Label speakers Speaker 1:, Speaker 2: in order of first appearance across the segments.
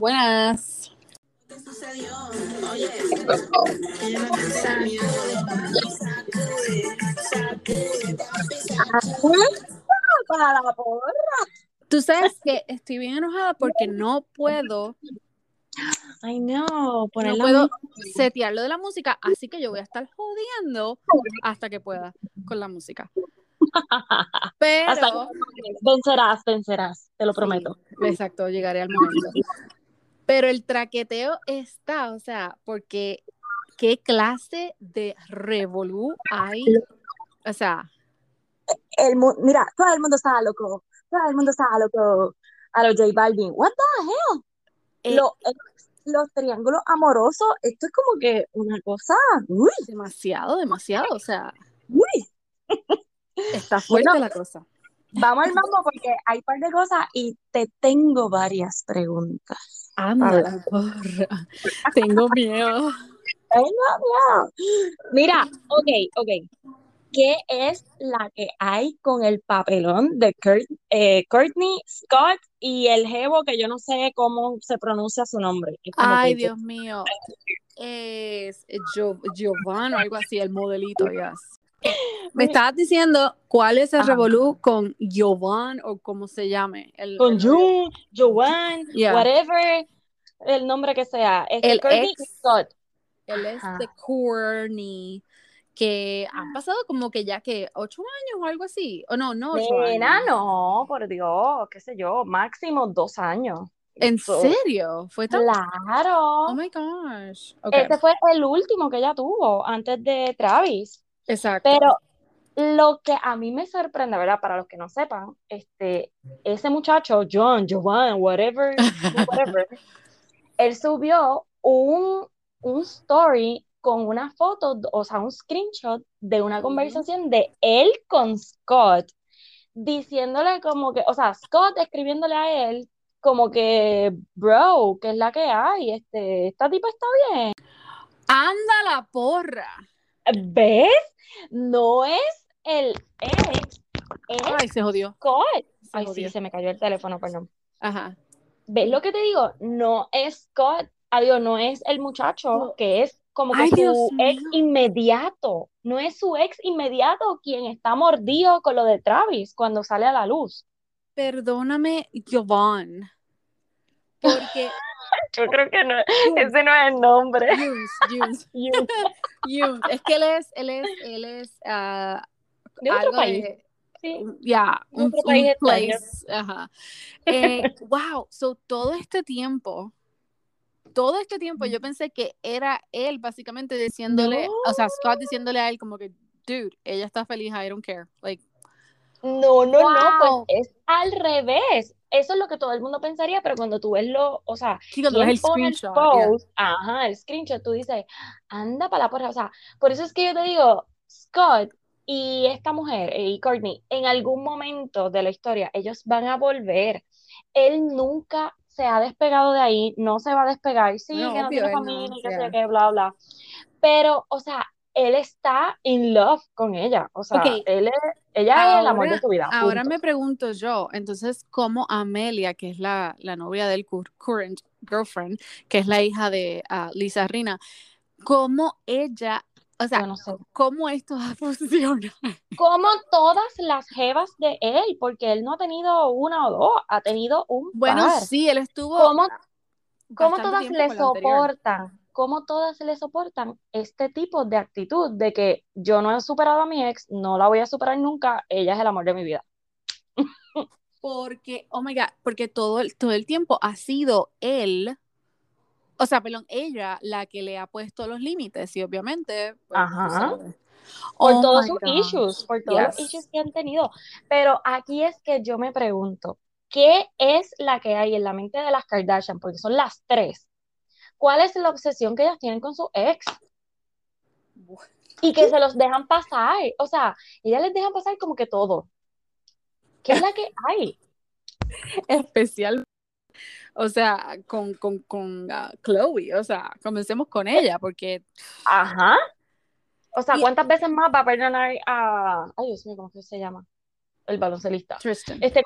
Speaker 1: Buenas.
Speaker 2: ¿Qué sucedió? Oye,
Speaker 3: Para la porra.
Speaker 1: Tú sabes que estoy bien enojada porque no puedo,
Speaker 3: Ay, no,
Speaker 1: no
Speaker 3: poner la
Speaker 1: puedo
Speaker 3: música.
Speaker 1: setear lo de la música, así que yo voy a estar jodiendo hasta que pueda con la música. Pero,
Speaker 3: Hasta que- vencerás, vencerás, te lo prometo.
Speaker 1: Sí, exacto, llegaré al momento. Pero el traqueteo está, o sea, porque qué clase de revolú hay, o sea,
Speaker 3: El mira, todo el mundo estaba loco. Todo el mundo estaba loco. A los J Balvin. What the hell?
Speaker 1: eh,
Speaker 3: eh, los triángulos amorosos, esto es como que una cosa. Uy,
Speaker 1: demasiado, demasiado, o sea,
Speaker 3: uy.
Speaker 1: está fuerte
Speaker 3: Bueno.
Speaker 1: la cosa.
Speaker 3: Vamos al mambo porque hay un par de cosas y te tengo varias preguntas.
Speaker 1: Anda, porra. Tengo miedo.
Speaker 3: No, no. Mira, ok, ok. ¿Qué es la que hay con el papelón de Kurt, eh, Courtney Scott y el jevo que yo no sé cómo se pronuncia su nombre?
Speaker 1: Ay, Dios mío. Es Gio- Giovanni o algo así, el modelito, yes. Me estabas diciendo cuál es el
Speaker 3: Ajá.
Speaker 1: revolú con Giovanni o como se llame. El,
Speaker 3: Con
Speaker 1: el-
Speaker 3: June, Joanne,
Speaker 1: Yeah.
Speaker 3: whatever el nombre que sea. Este,
Speaker 1: El
Speaker 3: Courtney
Speaker 1: ex.
Speaker 3: Scott.
Speaker 1: Él es de Courtney, que han pasado como que ya que ocho años o algo así. O no, no ocho
Speaker 3: Nena,
Speaker 1: años.
Speaker 3: no, por Dios, qué sé yo, máximo dos años.
Speaker 1: ¿En
Speaker 3: So,
Speaker 1: serio? ¿Fue tan...
Speaker 3: Claro.
Speaker 1: Oh my gosh.
Speaker 3: Ese fue el último que ella tuvo antes de Travis.
Speaker 1: Exacto.
Speaker 3: Pero lo que a mí me sorprende, ¿verdad? Para los que no sepan, este, ese muchacho, John, Jovan, whatever, whatever, él subió un, un story con una foto, o sea, un screenshot de una conversación de él con Scott, diciéndole como que, o sea, Scott escribiéndole a él como que, bro, ¿qué es la que hay? Este, esta tipa está bien.
Speaker 1: Anda la porra.
Speaker 3: ¿Ves? No es el ex, es
Speaker 1: Ay, se jodió.
Speaker 3: Scott.
Speaker 1: Se
Speaker 3: Ay, sí, se me cayó el teléfono, perdón.
Speaker 1: Ajá.
Speaker 3: ¿Ves lo que te digo? No es Scott, adiós, no es el muchacho
Speaker 1: No.
Speaker 3: que es como que
Speaker 1: Ay, Dios
Speaker 3: su ex
Speaker 1: mío.
Speaker 3: inmediato. No es su ex inmediato quien está mordido con lo de Travis cuando sale a la luz.
Speaker 1: Perdóname, Giovanni. Porque
Speaker 3: Yo creo que no, ese no es el nombre.
Speaker 1: Yuns, Yuns, Yuns. Es que él es, él es, él es ah,
Speaker 3: De otro
Speaker 1: algo
Speaker 3: país.
Speaker 1: de,
Speaker 3: Sí.
Speaker 1: ya,
Speaker 3: De
Speaker 1: un,
Speaker 3: otro
Speaker 1: un
Speaker 3: país extraño.
Speaker 1: place. Ajá. Eh, wow, so todo este tiempo, todo este tiempo yo pensé que era él básicamente diciéndole, o sea, Scott diciéndole a él como que, dude, ella está feliz, I don't care. Like,
Speaker 3: No, no, no, pues
Speaker 1: Wow.
Speaker 3: es al revés. Eso es lo que todo el mundo pensaría, pero cuando tú ves lo, o sea,
Speaker 1: sí, cuando ves el
Speaker 3: pone el
Speaker 1: screenshot, yeah.
Speaker 3: post, ajá, el screenshot, tú dices, anda para la porra. O sea, por eso es que yo te digo, Scott y esta mujer, y Courtney, en algún momento de la historia, ellos van a volver. Él nunca se ha despegado de ahí, no se va a despegar. Sí,
Speaker 1: Bueno,
Speaker 3: que no tiene
Speaker 1: no,
Speaker 3: familia, y que
Speaker 1: yeah.
Speaker 3: qué, bla, bla. Pero, o sea, él está in love con ella. O sea,
Speaker 1: Ok,
Speaker 3: él es, ella es el amor de
Speaker 1: ahora,
Speaker 3: su vida,
Speaker 1: ahora
Speaker 3: punto.
Speaker 1: me pregunto yo, entonces, ¿cómo Amelia, que es la, la novia del cur- current girlfriend, que es la hija de ah, Lisa Rina, cómo ella, o sea,
Speaker 3: no sé.
Speaker 1: cómo esto va a funcionar?
Speaker 3: Como todas las jevas de él, porque él no ha tenido una o dos, ha tenido un
Speaker 1: Bueno,
Speaker 3: par.
Speaker 1: sí, él estuvo
Speaker 3: ¿Cómo, cómo todas le soportan? ¿Cómo todas le soportan este tipo de actitud de que yo no he superado a mi ex, no la voy a superar nunca, ella es el amor de mi vida?
Speaker 1: Porque, oh my God, porque todo el, todo el tiempo ha sido él, o sea, perdón, ella la que le ha puesto los límites y obviamente, pues,
Speaker 3: Ajá. Por
Speaker 1: Oh
Speaker 3: todos sus issues, por todos los issues que han tenido. Pero aquí es que yo me pregunto, ¿qué es la que hay en la mente de las Kardashian? Porque son las tres. ¿Cuál es la obsesión que ellas tienen con su ex? Y que se los dejan pasar. O sea, ellas les dejan pasar como que todo. ¿Qué es la que hay?
Speaker 1: especial, o sea, con, con, con ah, Chloe, o sea, comencemos con ella, porque
Speaker 3: Ajá. O sea,
Speaker 1: Y-
Speaker 3: ¿cuántas veces más va a perdonar a... Ay, Dios mío, ¿cómo se llama? El baloncelista.
Speaker 1: Tristan,
Speaker 3: Este,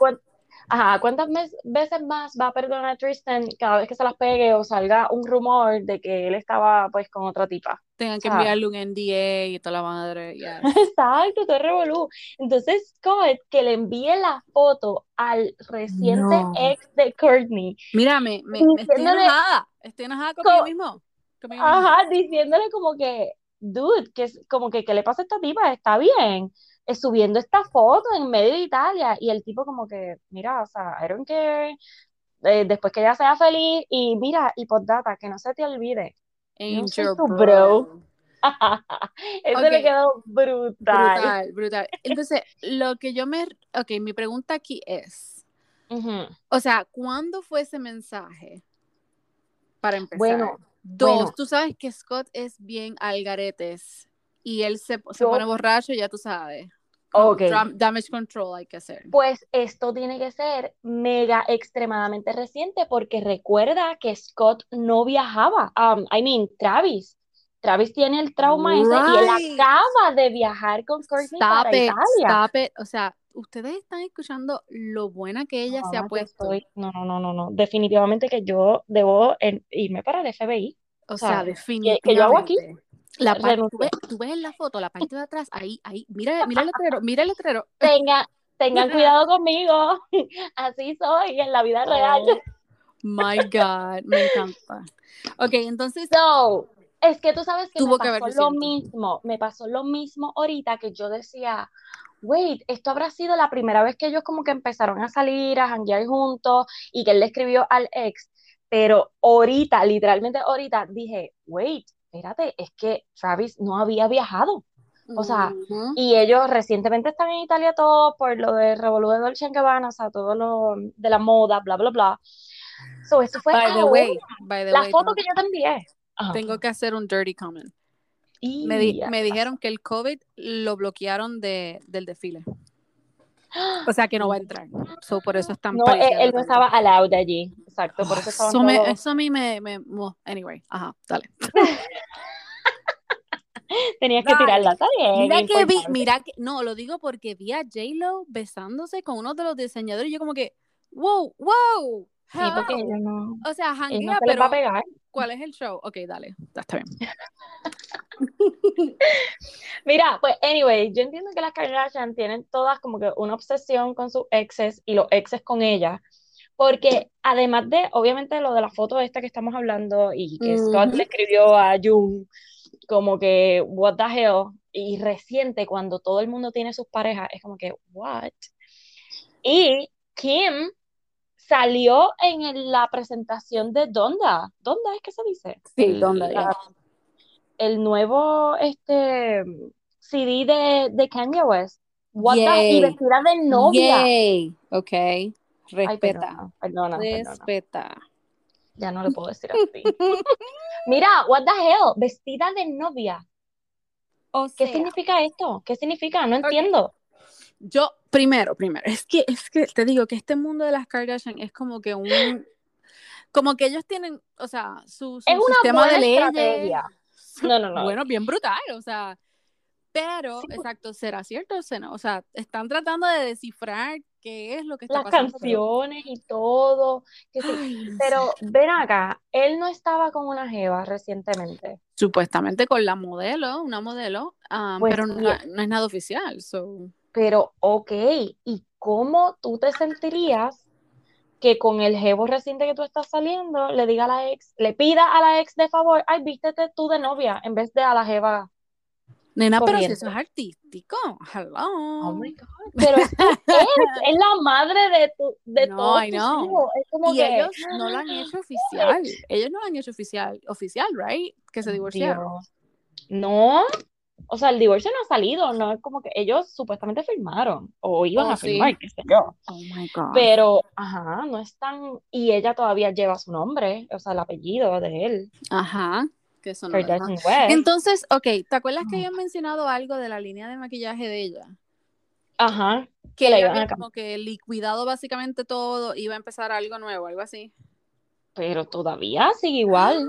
Speaker 3: Ajá, ¿cuántas mes- veces más va a perdonar a Tristan cada vez que se las pegue o salga un rumor de que él estaba pues con otra tipa?
Speaker 1: Tengan que
Speaker 3: sea-
Speaker 1: enviarle un NDA y toda la madre. yes.
Speaker 3: Exacto, todo revolú. Entonces Scott que le envíe la foto al reciente
Speaker 1: No.
Speaker 3: ex de Courtney,
Speaker 1: Mira, me, me, me estoy
Speaker 3: Diciéndole-
Speaker 1: enojada. Estoy enojada conmigo
Speaker 3: Co-
Speaker 1: mismo. Conmigo mismo.
Speaker 3: ajá, diciéndole como que, dude, que es como que, ¿qué le pasa a esta tipa? Está bien. Eh, subiendo esta foto en medio de Italia y el tipo como que, mira, o sea, don't care. Eh, después que ella sea feliz y mira, y postdata, que no se te olvide. Soy tu
Speaker 1: bro.
Speaker 3: bro. Eso le quedó brutal.
Speaker 1: Brutal, brutal. Entonces, lo que yo me... Ok, mi pregunta aquí es, o sea, ¿cuándo fue ese mensaje? Para empezar.
Speaker 3: Bueno,
Speaker 1: Dos,
Speaker 3: bueno.
Speaker 1: tú sabes que Scott es bien algaretes y él se, se
Speaker 3: Yo-
Speaker 1: pone borracho, ya tú sabes.
Speaker 3: Ok.
Speaker 1: Dram- Damage control hay que hacer.
Speaker 3: Pues esto tiene que ser mega extremadamente reciente porque recuerda que Scott no viajaba. Um, I mean, Travis. Travis tiene el trauma ese y él acaba de viajar con Courtney
Speaker 1: Stop
Speaker 3: para
Speaker 1: it,
Speaker 3: Italia.
Speaker 1: stop it. O sea, ustedes están escuchando lo buena que ella se ha puesto.
Speaker 3: estoy- No, no, no, no, no. Definitivamente que yo debo en- irme para el FBI.
Speaker 1: O
Speaker 3: sea,
Speaker 1: sea,
Speaker 3: que-
Speaker 1: definitivamente.
Speaker 3: que yo hago aquí,
Speaker 1: La parte, tú, ves, tú ves en la foto, la parte de atrás, ahí, ahí, mira, mira el letrero, mira el letrero.
Speaker 3: Tenga, tengan cuidado conmigo. Así soy en la vida real.
Speaker 1: Oh my God, me encanta. Ok, entonces,
Speaker 3: So, es que tú sabes que
Speaker 1: Tuvo
Speaker 3: me
Speaker 1: que
Speaker 3: pasó lo
Speaker 1: reciente.
Speaker 3: mismo, me pasó lo mismo ahorita que yo decía, wait, esto habrá sido la primera vez que ellos como que empezaron a salir, a janguear juntos y que él le escribió al ex, pero ahorita, literalmente ahorita dije, wait, espérate, es que Travis no había viajado. O sea, Y ellos recientemente están en Italia todos por lo de Revolú de Dolce Gabbana, o sea, todo lo de la moda, bla, bla, bla. So, esto fue
Speaker 1: by the way, by the
Speaker 3: la
Speaker 1: way,
Speaker 3: foto
Speaker 1: tengo,
Speaker 3: que yo te envié. Ajá.
Speaker 1: tengo que hacer un dirty comment.
Speaker 3: Y
Speaker 1: Me, di- me dijeron que el COVID lo bloquearon de, del desfile. O sea, que no va a entrar. So, por eso están
Speaker 3: No, él, no estaba allowed allí. Exacto, por eso estaban
Speaker 1: Eso, me, eso a mí me, me- well, Anyway, ajá, dale.
Speaker 3: Tenías que
Speaker 1: Dale.
Speaker 3: tirarla, está bien.
Speaker 1: Mira que vi, mira que, no, lo digo porque vi a J-Lo besándose con uno de los diseñadores y yo como que, wow, wow,
Speaker 3: Sí, porque no,
Speaker 1: O sea,
Speaker 3: ellos no
Speaker 1: janguea,
Speaker 3: se les va a
Speaker 1: pero
Speaker 3: pegar.
Speaker 1: ¿Cuál es el show? Ok, dale, está bien.
Speaker 3: Mira, pues, anyway, yo entiendo que las Kardashian tienen todas como que una obsesión con sus exes y los exes con ellas, porque además de, obviamente, lo de la foto esta que estamos hablando y que Scott le escribió a Jung como que, what the hell, y reciente cuando todo el mundo tiene sus parejas, es como que, what? Y Kim salió en el- la presentación de Donda, ¿Donda es que se dice?
Speaker 1: Sí, Donda,
Speaker 3: la- el nuevo este CD de, de Kanye West. What the- y vestida de novia.
Speaker 1: Yay, ok,
Speaker 3: Ay,
Speaker 1: respeta,
Speaker 3: perdona, perdona, perdona.
Speaker 1: respeta.
Speaker 3: Ya no le puedo decir así. Mira, what the hell, vestida de novia.
Speaker 1: O
Speaker 3: ¿Qué significa esto? ¿Qué significa? No entiendo.
Speaker 1: Yo, primero, primero, es que, es que te digo que este mundo de las Kardashian es como que un, como que ellos tienen, o sea, su, su
Speaker 3: Es una
Speaker 1: sistema de
Speaker 3: buena
Speaker 1: leyes.
Speaker 3: estrategia. No, no, no.
Speaker 1: Bueno, bien brutal, o sea, pero,
Speaker 3: Sí, pues.
Speaker 1: exacto, ¿será cierto o será no? O sea, están tratando de descifrar qué es lo que está
Speaker 3: Las
Speaker 1: pasando. pero-
Speaker 3: canciones y todo. que sí.
Speaker 1: Ay.
Speaker 3: Pero ven acá, él no estaba con una jeva recientemente.
Speaker 1: Supuestamente con la modelo, una modelo, ah,
Speaker 3: Pues
Speaker 1: pero no, no es nada oficial, so...
Speaker 3: Pero, ok, ¿y cómo tú te sentirías que con el jevo reciente que tú estás saliendo, le diga a la ex, le pida a la ex de favor, ay, vístete tú de novia, en vez de a la jeva?
Speaker 1: Nena, pero si eso es artístico, hello.
Speaker 3: Oh my God. Pero es es la madre de, tu, de
Speaker 1: No,
Speaker 3: todos
Speaker 1: I
Speaker 3: tus
Speaker 1: know.
Speaker 3: hijos. Es como
Speaker 1: y
Speaker 3: que,
Speaker 1: ellos no lo han hecho oficial. Ellos no lo han hecho oficial, oficial, right? Que se divorciaron.
Speaker 3: Dios. No, o sea, el divorcio no ha salido, no es como que ellos supuestamente firmaron o iban
Speaker 1: Oh,
Speaker 3: a
Speaker 1: sí.
Speaker 3: firmar, qué sé yo.
Speaker 1: Oh my God.
Speaker 3: Pero, ajá, no es tan. Y ella todavía lleva su nombre, o sea, el apellido de él,
Speaker 1: Ajá. Que eso no. Entonces, ok, ¿te acuerdas que
Speaker 3: Ah.
Speaker 1: habían mencionado algo de la línea de maquillaje de ella?
Speaker 3: Ajá,
Speaker 1: Que ella
Speaker 3: iban
Speaker 1: como que liquidado básicamente todo, iba a empezar algo nuevo, algo así.
Speaker 3: pero todavía sigue igual.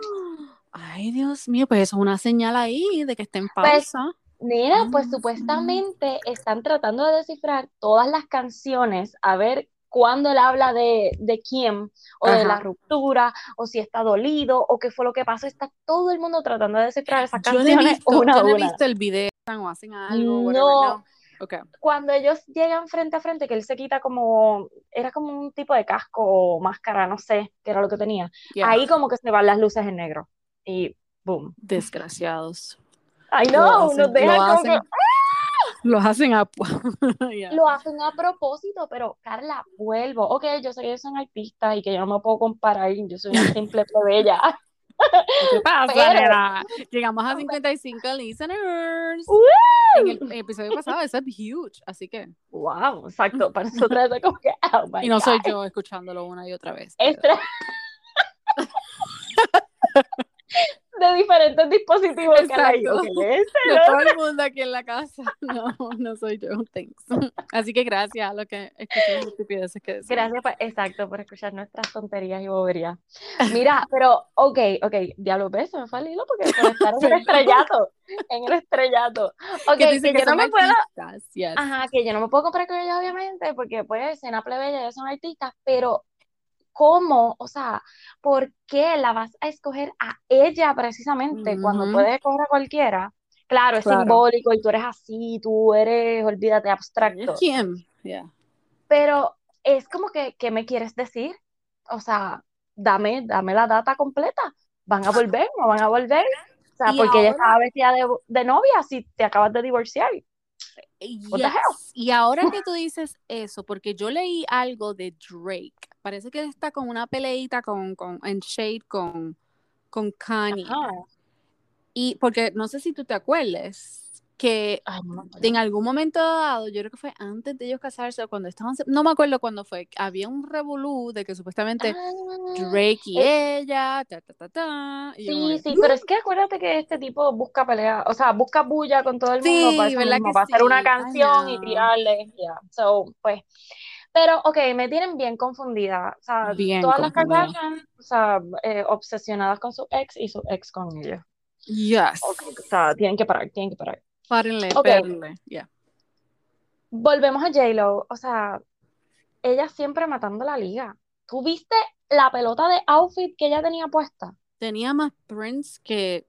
Speaker 1: Ay, Dios mío, pues eso es una señal ahí de que está en
Speaker 3: Pues. Mira, pues
Speaker 1: Ah.
Speaker 3: supuestamente están tratando de descifrar todas las canciones, a ver cuando él habla de, de Kim o de la ruptura o si está dolido o qué fue lo que pasó, está todo el mundo tratando de descifrar esas
Speaker 1: Yo no he
Speaker 3: canciones
Speaker 1: visto,
Speaker 3: una
Speaker 1: yo no he visto el video o hacen algo, whatever,
Speaker 3: No.
Speaker 1: no. Okay.
Speaker 3: Cuando ellos llegan frente a frente, que él se quita como, era como un tipo de casco o máscara, no sé qué era lo que tenía.
Speaker 1: Yeah.
Speaker 3: Ahí como que se van las luces en negro y boom.
Speaker 1: Desgraciados.
Speaker 3: I
Speaker 1: Lo
Speaker 3: know,
Speaker 1: hacen-
Speaker 3: nos dejan
Speaker 1: lo
Speaker 3: como que
Speaker 1: hacen- Los hacen a... Yeah.
Speaker 3: lo hacen a propósito, pero Carla, vuelvo. Ok, yo sé que son artistas y que yo no me puedo comparar, yo soy una simple plebeya.
Speaker 1: ¿Qué pasa,
Speaker 3: Pero-
Speaker 1: nena? Llegamos a 55 listeners.
Speaker 3: ¡Woo!
Speaker 1: En el episodio pasado, eso es huge, así que...
Speaker 3: Wow, exacto, para nosotros es como que, oh my
Speaker 1: Y no soy yo escuchándolo una y otra vez. pero-.
Speaker 3: De diferentes dispositivos que hay.
Speaker 1: Exacto.
Speaker 3: Ok, este no.
Speaker 1: todo el mundo aquí en la casa. No, no soy yo, thanks. Así que gracias a los que escuchan estupideces que decimos.
Speaker 3: Gracias, por- exacto, por escuchar nuestras tonterías y boberías. Mira, pero, ok, ok, diablo, ves, se me fue el hilo porque por estar en el estrellato, en el estrellato. Ok,
Speaker 1: que dices
Speaker 3: que yo no me puedo,
Speaker 1: yes.
Speaker 3: ajá, que yo no me puedo comprar con ellos, obviamente, porque pues, cena plebeya, ellos son artistas, pero ¿cómo? O sea, ¿por qué la vas a escoger a ella precisamente cuando puedes escoger a cualquiera? Claro, es
Speaker 1: Claro.
Speaker 3: simbólico y tú eres así, tú eres, olvídate, abstracto.
Speaker 1: ¿Quién? Yeah.
Speaker 3: Pero es como que, ¿qué me quieres decir? O sea, dame, dame la data completa. ¿Van a volver? ¿No van a volver? O sea, porque ella
Speaker 1: ahora-
Speaker 3: estaba vestida de, de novia si te acabas de divorciar.
Speaker 1: Yes. Y ahora que tú dices eso, porque yo leí algo de Drake, parece que él está con una peleita con, con, en Shade con, con Kanye. Y porque no sé si tú te acuerdes que
Speaker 3: Ay, no
Speaker 1: en algún momento dado, yo creo que fue antes de ellos casarse o cuando estaban, no me acuerdo cuándo fue, había un revolú de que supuestamente
Speaker 3: Ah,
Speaker 1: Drake y ella, ta, ta, ta, ta. y
Speaker 3: Sí, sí, pero es que acuérdate que este tipo busca pelea, o sea, busca bulla con todo el mundo
Speaker 1: Sí,
Speaker 3: para eso
Speaker 1: ¿verdad
Speaker 3: mismo, para hacer una
Speaker 1: sí?
Speaker 3: Canción y tirarle, ya, so, pues, pero, ok, me tienen bien confundida, o sea,
Speaker 1: Bien
Speaker 3: todas las. Kardashian, o sea, eh, obsesionadas con su ex y su ex con ella,
Speaker 1: Yes.
Speaker 3: o sea, tienen que parar, tienen que parar.
Speaker 1: Párenle,
Speaker 3: Ok.
Speaker 1: párenle. Yeah.
Speaker 3: Volvemos a J-Lo, o sea, ella siempre matando la liga. ¿Tú viste la pelota de outfit que ella tenía puesta?
Speaker 1: Tenía más prints que.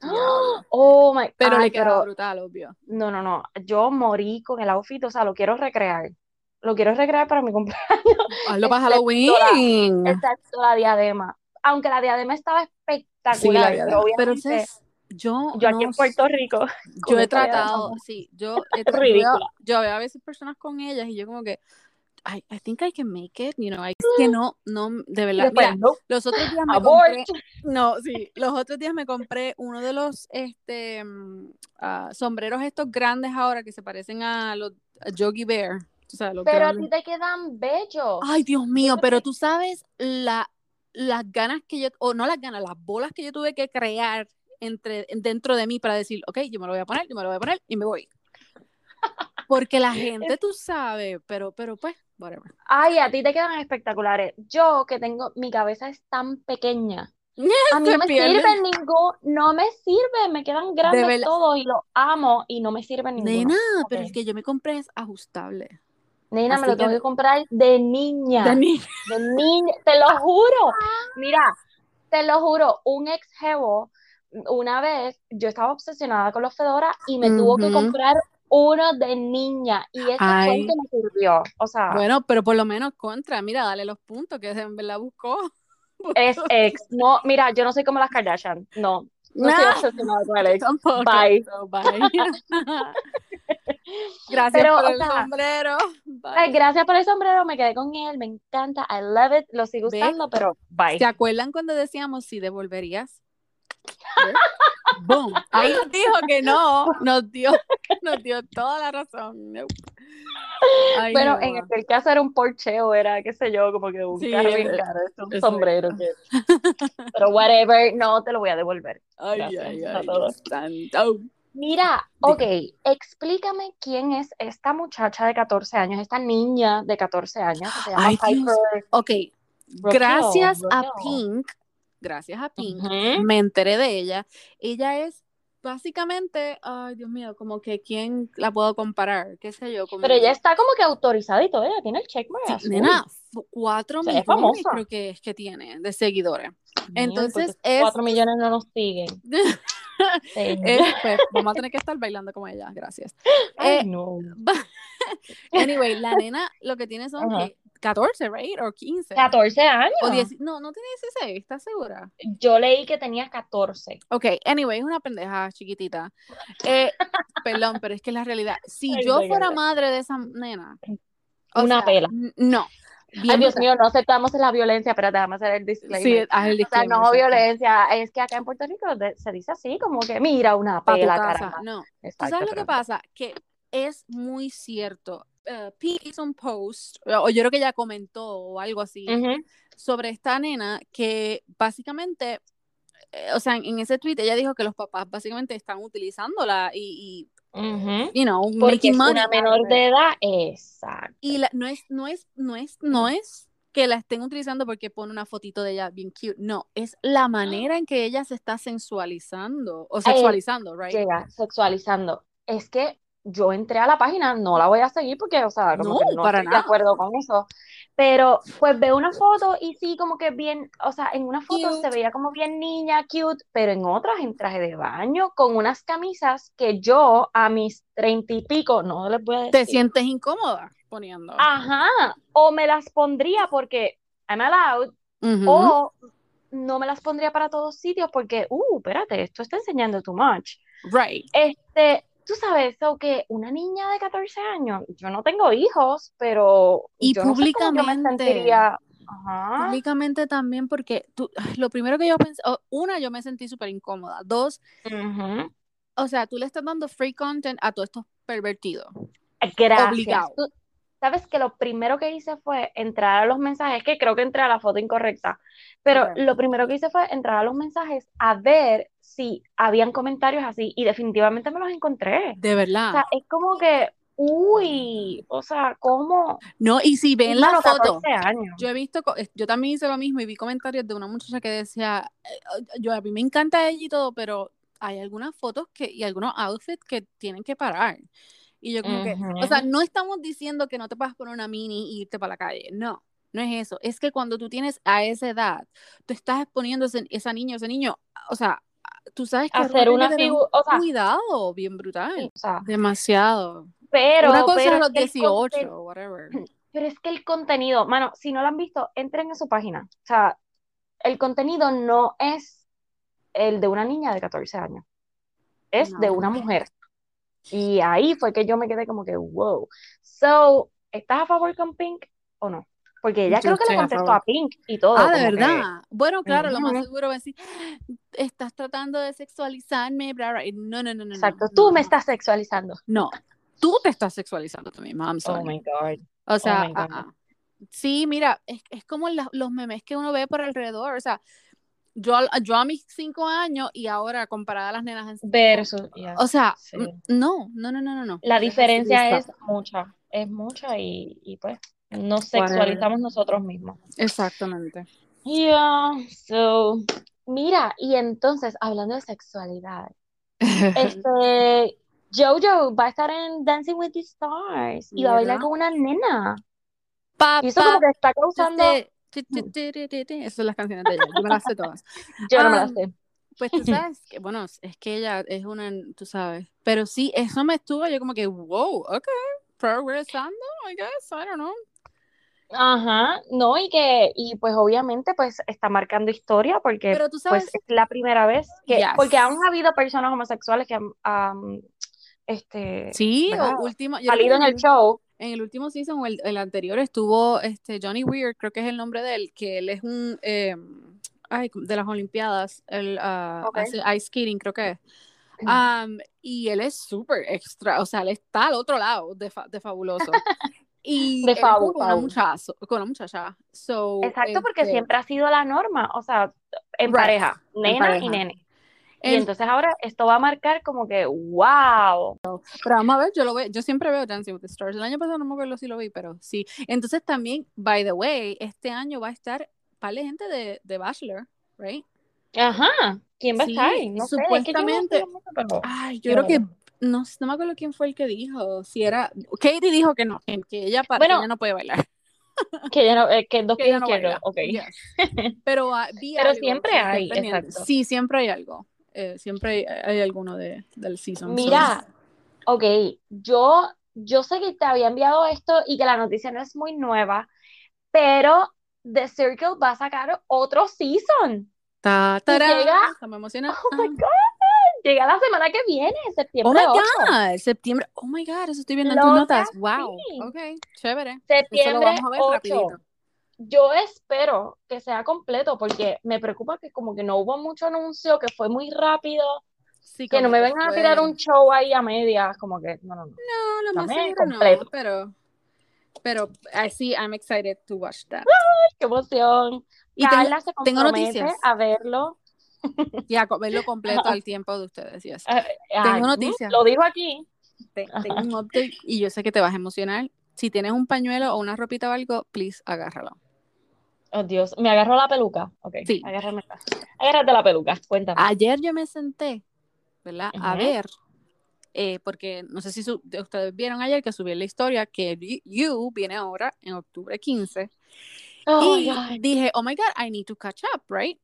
Speaker 1: Diablo.
Speaker 3: Oh my,
Speaker 1: Pero
Speaker 3: ay,
Speaker 1: le quedaba
Speaker 3: pero
Speaker 1: brutal, obvio.
Speaker 3: no, no, no, yo morí con el outfit, o sea, lo quiero recrear. Lo quiero recrear para mi cumpleaños.
Speaker 1: Hazlo para
Speaker 3: Excepto
Speaker 1: Halloween.
Speaker 3: Exacto, la diadema. Aunque la diadema estaba
Speaker 1: Sí, la
Speaker 3: espectacular,
Speaker 1: diadema.
Speaker 3: pero
Speaker 1: Pero
Speaker 3: obviamente
Speaker 1: ¿sabes? Yo,
Speaker 3: yo aquí
Speaker 1: no
Speaker 3: en Puerto Rico,
Speaker 1: yo he tratado, sí, yo, he tra- yo, veo, a veces personas con ellas y yo como que, I, I think I can make it, you know, es que no, no, de verdad,
Speaker 3: después,
Speaker 1: mira,
Speaker 3: no,
Speaker 1: los otros días me
Speaker 3: abort.
Speaker 1: compré, no, sí, los otros días me compré uno de los, este, mm, ah, sombreros estos grandes ahora que se parecen a los a Yogi Bear, o sea, los
Speaker 3: Pero a ti te quedan bellos.
Speaker 1: Ay, Dios mío, pero tú sabes la, las ganas que yo, o no las ganas, las bolas que yo tuve que crear entre, dentro de mí para decir, ok, yo me lo voy a poner, yo me lo voy a poner y me voy. Porque la gente, tú sabes, pero, pero pues, whatever.
Speaker 3: Ay, a ti te quedan espectaculares. Yo que tengo, mi cabeza es tan pequeña. A mí no me sirven ningún, no me sirven, me quedan grandes todos y los amo y no me sirven ninguno.
Speaker 1: Nena, pero
Speaker 3: Ok.
Speaker 1: el que yo me compré es ajustable.
Speaker 3: Nena, me
Speaker 1: Así
Speaker 3: lo tengo
Speaker 1: que-
Speaker 3: que comprar de niña.
Speaker 1: Dani,
Speaker 3: De niña, te lo juro. Mira, te lo juro, un ex jevo, una vez yo estaba obsesionada con los Fedora y me tuvo que comprar uno de niña y ese fue que me sirvió. O sea,
Speaker 1: Bueno, pero por lo menos contra, mira, dale los puntos que en verdad buscó.
Speaker 3: es ex. No, mira, yo no soy como las Kardashian. No, no estoy
Speaker 1: No.
Speaker 3: obsesionada con el ex.
Speaker 1: Tampoco.
Speaker 3: Bye.
Speaker 1: Gracias
Speaker 3: Pero,
Speaker 1: por el
Speaker 3: sea,
Speaker 1: sombrero. Bye.
Speaker 3: Gracias por el sombrero, me quedé con él, me encanta, I love it, lo sigo usando, pero bye.
Speaker 1: ¿Se acuerdan cuando decíamos si devolverías? Boom. Ahí nos dijo que no, nos dio, nos dio toda la razón. Ay,
Speaker 3: Bueno,
Speaker 1: no.
Speaker 3: en aquel caso era un porcheo, era, qué sé yo, como que un
Speaker 1: Sí,
Speaker 3: carro bien caro, es un
Speaker 1: exacto.
Speaker 3: sombrero. que- Pero whatever, no te lo voy a devolver.
Speaker 1: Ay,
Speaker 3: Gracias
Speaker 1: ay,
Speaker 3: a
Speaker 1: ay,
Speaker 3: todos.
Speaker 1: Santo.
Speaker 3: Mira, ok, explícame quién es esta muchacha de 14 años, esta niña de 14 años que se llama. Piper
Speaker 1: Ok, gracias a
Speaker 3: Rockhill.
Speaker 1: Pink, gracias a Pink,
Speaker 3: Ujú.
Speaker 1: me enteré de ella. Ella es básicamente, ay, Dios mío, como que quién la puedo comparar, qué sé yo. Como
Speaker 3: Pero ella está como que autorizada y todo, ella tiene el checkmark
Speaker 1: Sí, nena, cuatro
Speaker 3: O sea, es
Speaker 1: millones
Speaker 3: famosa.
Speaker 1: creo que es que tiene de seguidores.
Speaker 3: Dios
Speaker 1: Entonces es,
Speaker 3: cuatro millones no nos siguen.
Speaker 1: Es, pues, vamos a tener que estar bailando como ella, gracias.
Speaker 3: Ay,
Speaker 1: eh,
Speaker 3: no.
Speaker 1: Anyway, la nena lo que tiene son
Speaker 3: Ajá.
Speaker 1: que 14, right? O 15.
Speaker 3: 14 años.
Speaker 1: O 10, no, no tiene 16, ¿estás segura?
Speaker 3: Yo leí que tenía 14.
Speaker 1: Ok, anyway, es una pendeja chiquitita. Eh, perdón, pero es que la realidad, si
Speaker 3: Ay,
Speaker 1: yo fuera madre de esa nena,
Speaker 3: Una
Speaker 1: sea,
Speaker 3: pela.
Speaker 1: no.
Speaker 3: Ay,
Speaker 1: bien
Speaker 3: Dios
Speaker 1: brutal.
Speaker 3: mío, no aceptamos la violencia, pero déjame hacer el disclaimer.
Speaker 1: Sí, haz el
Speaker 3: o sea,
Speaker 1: disclaimer,
Speaker 3: no
Speaker 1: exacto.
Speaker 3: violencia, es que acá en Puerto Rico se dice así, como que mira una pela, caramba.
Speaker 1: No, ¿Tú
Speaker 3: Exacto,
Speaker 1: sabes lo que
Speaker 3: pero-
Speaker 1: pasa? Que es muy cierto. Uh, Pete hizo un post, o yo creo que ella comentó o algo así,
Speaker 3: Ujú.
Speaker 1: sobre esta nena que básicamente, eh, o sea, en, en ese tweet ella dijo que los papás básicamente están utilizándola y, y you know,
Speaker 3: Porque es una menor de edad, exacto.
Speaker 1: Y la- no es, no es, no es, no es que la estén utilizando porque pone una fotito de ella bien cute. No, es la manera en que ella se está sensualizando o sexualizando, right?
Speaker 3: Llega sexualizando. Es que yo entré a la página, no la voy a seguir porque, o sea, como
Speaker 1: No,
Speaker 3: que no
Speaker 1: para
Speaker 3: estoy de
Speaker 1: nada.
Speaker 3: acuerdo con eso. Pero pues veo una foto y sí, como que bien, o sea, en una foto
Speaker 1: Cute.
Speaker 3: se veía como bien niña, cute, pero en otras en traje de baño, con unas camisas que yo a mis treinta y pico, no les voy a
Speaker 1: Te
Speaker 3: decir.
Speaker 1: sientes incómoda poniendo.
Speaker 3: Ajá, o me las pondría porque I'm allowed,
Speaker 1: Ujú.
Speaker 3: o no me las pondría para todos sitios porque, uh, espérate, esto está enseñando too much.
Speaker 1: Right.
Speaker 3: Este, tú sabes, so que una niña de 14 años, yo no tengo hijos, pero
Speaker 1: Y
Speaker 3: yo no sé cómo yo me
Speaker 1: públicamente.
Speaker 3: sentiría. Ajá.
Speaker 1: Públicamente también porque tú, lo primero que yo pensé, una, yo me sentí súper incómoda. Dos, o sea, tú le estás dando free content a todos estos pervertidos.
Speaker 3: Gracias.
Speaker 1: Obligado.
Speaker 3: Tú sabes que lo primero que hice fue entrar a los mensajes, que creo que entré a la foto incorrecta, pero
Speaker 1: Ok.
Speaker 3: lo primero que hice fue entrar a los mensajes a ver si habían comentarios así y definitivamente me los encontré.
Speaker 1: De
Speaker 3: O
Speaker 1: verdad.
Speaker 3: sea, es como que, uy, o sea, ¿cómo?
Speaker 1: No, y si ven la foto,
Speaker 3: 14 años.
Speaker 1: yo he visto, yo también hice lo mismo y vi comentarios de una muchacha que decía, eh, yo a mí me encanta ella y todo, pero hay algunas fotos que y algunos outfits que tienen que parar. Y yo como que, o sea, no estamos diciendo que no te puedas poner una mini y irte para la calle, no, no es eso, es que cuando tú tienes a esa edad, tú estás exponiendo ese, esa niña, ese niño, o sea, tú sabes que
Speaker 3: Hacer una figura, o sea,
Speaker 1: cuidado bien brutal,
Speaker 3: o sea,
Speaker 1: demasiado.
Speaker 3: pero,
Speaker 1: Una cosa
Speaker 3: pero
Speaker 1: es a los
Speaker 3: que el
Speaker 1: 18,
Speaker 3: conten-
Speaker 1: whatever.
Speaker 3: pero es que el contenido, mano, si no lo han visto, entren a su página. O sea, el contenido no es el de una niña de 14 años, es de una mujer. Y ahí fue que yo me quedé como que, wow. So, ¿estás a favor con Pink o no? Porque ella
Speaker 1: Yo
Speaker 3: creo que le
Speaker 1: a
Speaker 3: contestó
Speaker 1: favor.
Speaker 3: a Pink y todo.
Speaker 1: Ah, de
Speaker 3: como que-
Speaker 1: verdad. Bueno, claro, lo más seguro va a decir, estás tratando de sexualizarme, bla, bla. No, no, no, no.
Speaker 3: Exacto,
Speaker 1: no,
Speaker 3: tú
Speaker 1: no,
Speaker 3: me
Speaker 1: no.
Speaker 3: estás sexualizando.
Speaker 1: No, tú te estás sexualizando tú misma, I'm
Speaker 3: Oh my God.
Speaker 1: O sea,
Speaker 3: my
Speaker 1: ah,
Speaker 3: God.
Speaker 1: ah. sí, mira, es, es como la- los memes que uno ve por alrededor. O sea, yo, a- yo a mis cinco años y ahora comparada a las nenas en cinco,
Speaker 3: Versus, yeah.
Speaker 1: O sea,
Speaker 3: Sí.
Speaker 1: no, no, no, no, no.
Speaker 3: La diferencia es mucha, es mucha y, y pues nos sexualizamos nosotros mismos.
Speaker 1: Exactamente.
Speaker 3: Yeah, so, mira, y entonces, hablando de sexualidad, este, Jojo va a estar en Dancing with the Stars y va a bailar con una nena.
Speaker 1: Pa,
Speaker 3: Y eso
Speaker 1: pa,
Speaker 3: como que está causando,
Speaker 1: este, ti. Esas son las canciones de ella. Yo me las sé todas.
Speaker 3: yo no me la
Speaker 1: Ah,
Speaker 3: sé.
Speaker 1: Pues tú sabes que, bueno, es que ella es una, tú sabes, pero sí, eso me estuvo, yo como que, wow, ok, progresando, I guess, I don't know.
Speaker 3: Ajá, no, y que, y pues obviamente pues está marcando historia porque
Speaker 1: Pero tú
Speaker 3: pues
Speaker 1: sabes,
Speaker 3: es la primera vez que,
Speaker 1: Yes.
Speaker 3: porque han habido personas homosexuales que han, han, este,
Speaker 1: sí,
Speaker 3: ¿verdad?
Speaker 1: o último,
Speaker 3: salido en el show.
Speaker 1: En el último season o el, el anterior estuvo este Johnny Weir, creo que es el nombre de él, que él es un, eh, ay, de las Olimpiadas,
Speaker 3: Ok.
Speaker 1: hace ice skating, creo que es. Um, y él es súper extra, o sea, él está al otro lado de, fa- de fabuloso. Y
Speaker 3: De
Speaker 1: estuvo
Speaker 3: fabu,
Speaker 1: con una muchacha, con una muchacha. So,
Speaker 3: Exacto, porque
Speaker 1: este,
Speaker 3: siempre ha sido la norma, o sea, en
Speaker 1: Right,
Speaker 3: pareja, nena
Speaker 1: pareja.
Speaker 3: y nene. Y
Speaker 1: en-
Speaker 3: entonces ahora esto va a marcar como que, wow.
Speaker 1: Pero vamos a ver, yo lo veo, yo siempre veo Dancing with the Stars. El año pasado no me acuerdo si lo vi, pero sí. Entonces también, by the way, este año va a estar de gente de, de Bachelor, right?
Speaker 3: Ajá. quién va
Speaker 1: Sí,
Speaker 3: a estar. No sé, es que yo no
Speaker 1: supuestamente-
Speaker 3: pero-
Speaker 1: Ay, yo creo que no, no me acuerdo quién fue el que dijo, si era Katie dijo que no, que que ella, para,
Speaker 3: Bueno,
Speaker 1: ella no puede bailar.
Speaker 3: Que ya no, eh, que dos
Speaker 1: que
Speaker 3: pies
Speaker 1: ella no
Speaker 3: izquierdos, ok.
Speaker 1: Yes. Pero, ah, vi
Speaker 3: Pero
Speaker 1: algo,
Speaker 3: siempre hay, exacto.
Speaker 1: Sí, siempre hay algo. Eh, siempre hay, hay alguno de, del season. so-
Speaker 3: Mira, ok, yo, yo sé que te había enviado esto y que la noticia no es muy nueva, pero The Circle va a sacar otro season.
Speaker 1: Ta, tarán,
Speaker 3: llega-
Speaker 1: me emociona.
Speaker 3: Oh my. God, llega la semana que viene,
Speaker 1: Oh
Speaker 3: septiembre
Speaker 1: my
Speaker 3: 8.
Speaker 1: God, septiembre. Oh my God, eso estoy viendo en tus notas. Wow.
Speaker 3: sí.
Speaker 1: Ok, chévere. Eso lo
Speaker 3: Septiembre
Speaker 1: vamos a ver
Speaker 3: 8.
Speaker 1: rapidito.
Speaker 3: Yo espero que sea completo porque me preocupa que como que no hubo mucho anuncio, que fue muy rápido,
Speaker 1: Sí,
Speaker 3: que no me vengan a
Speaker 1: fue-
Speaker 3: tirar un show ahí a medias, como que no, no, no.
Speaker 1: No, lo más seguro no,
Speaker 3: completo.
Speaker 1: pero, pero, I see, I'm excited to watch that.
Speaker 3: ¡Qué emoción!
Speaker 1: Y tengo,
Speaker 3: Carla se
Speaker 1: tengo noticias.
Speaker 3: a verlo.
Speaker 1: y a verlo completo al tiempo de ustedes, yes.
Speaker 3: Ay,
Speaker 1: Tengo
Speaker 3: mm,
Speaker 1: noticias.
Speaker 3: Lo dijo aquí.
Speaker 1: Te- tengo un update y yo sé que te vas a emocionar. Si tienes un pañuelo o una ropita o algo, please agárralo.
Speaker 3: Oh, Dios, me agarró la peluca. Ok,
Speaker 1: Sí.
Speaker 3: agárrame. Agárrate la peluca, cuéntame.
Speaker 1: Ayer yo me senté, ¿verdad? A ver, eh, porque no sé si ustedes vieron ayer que subí la historia que You- viene ahora en octubre 15.
Speaker 3: Ay,
Speaker 1: y dije, oh my God, I need to catch up, right?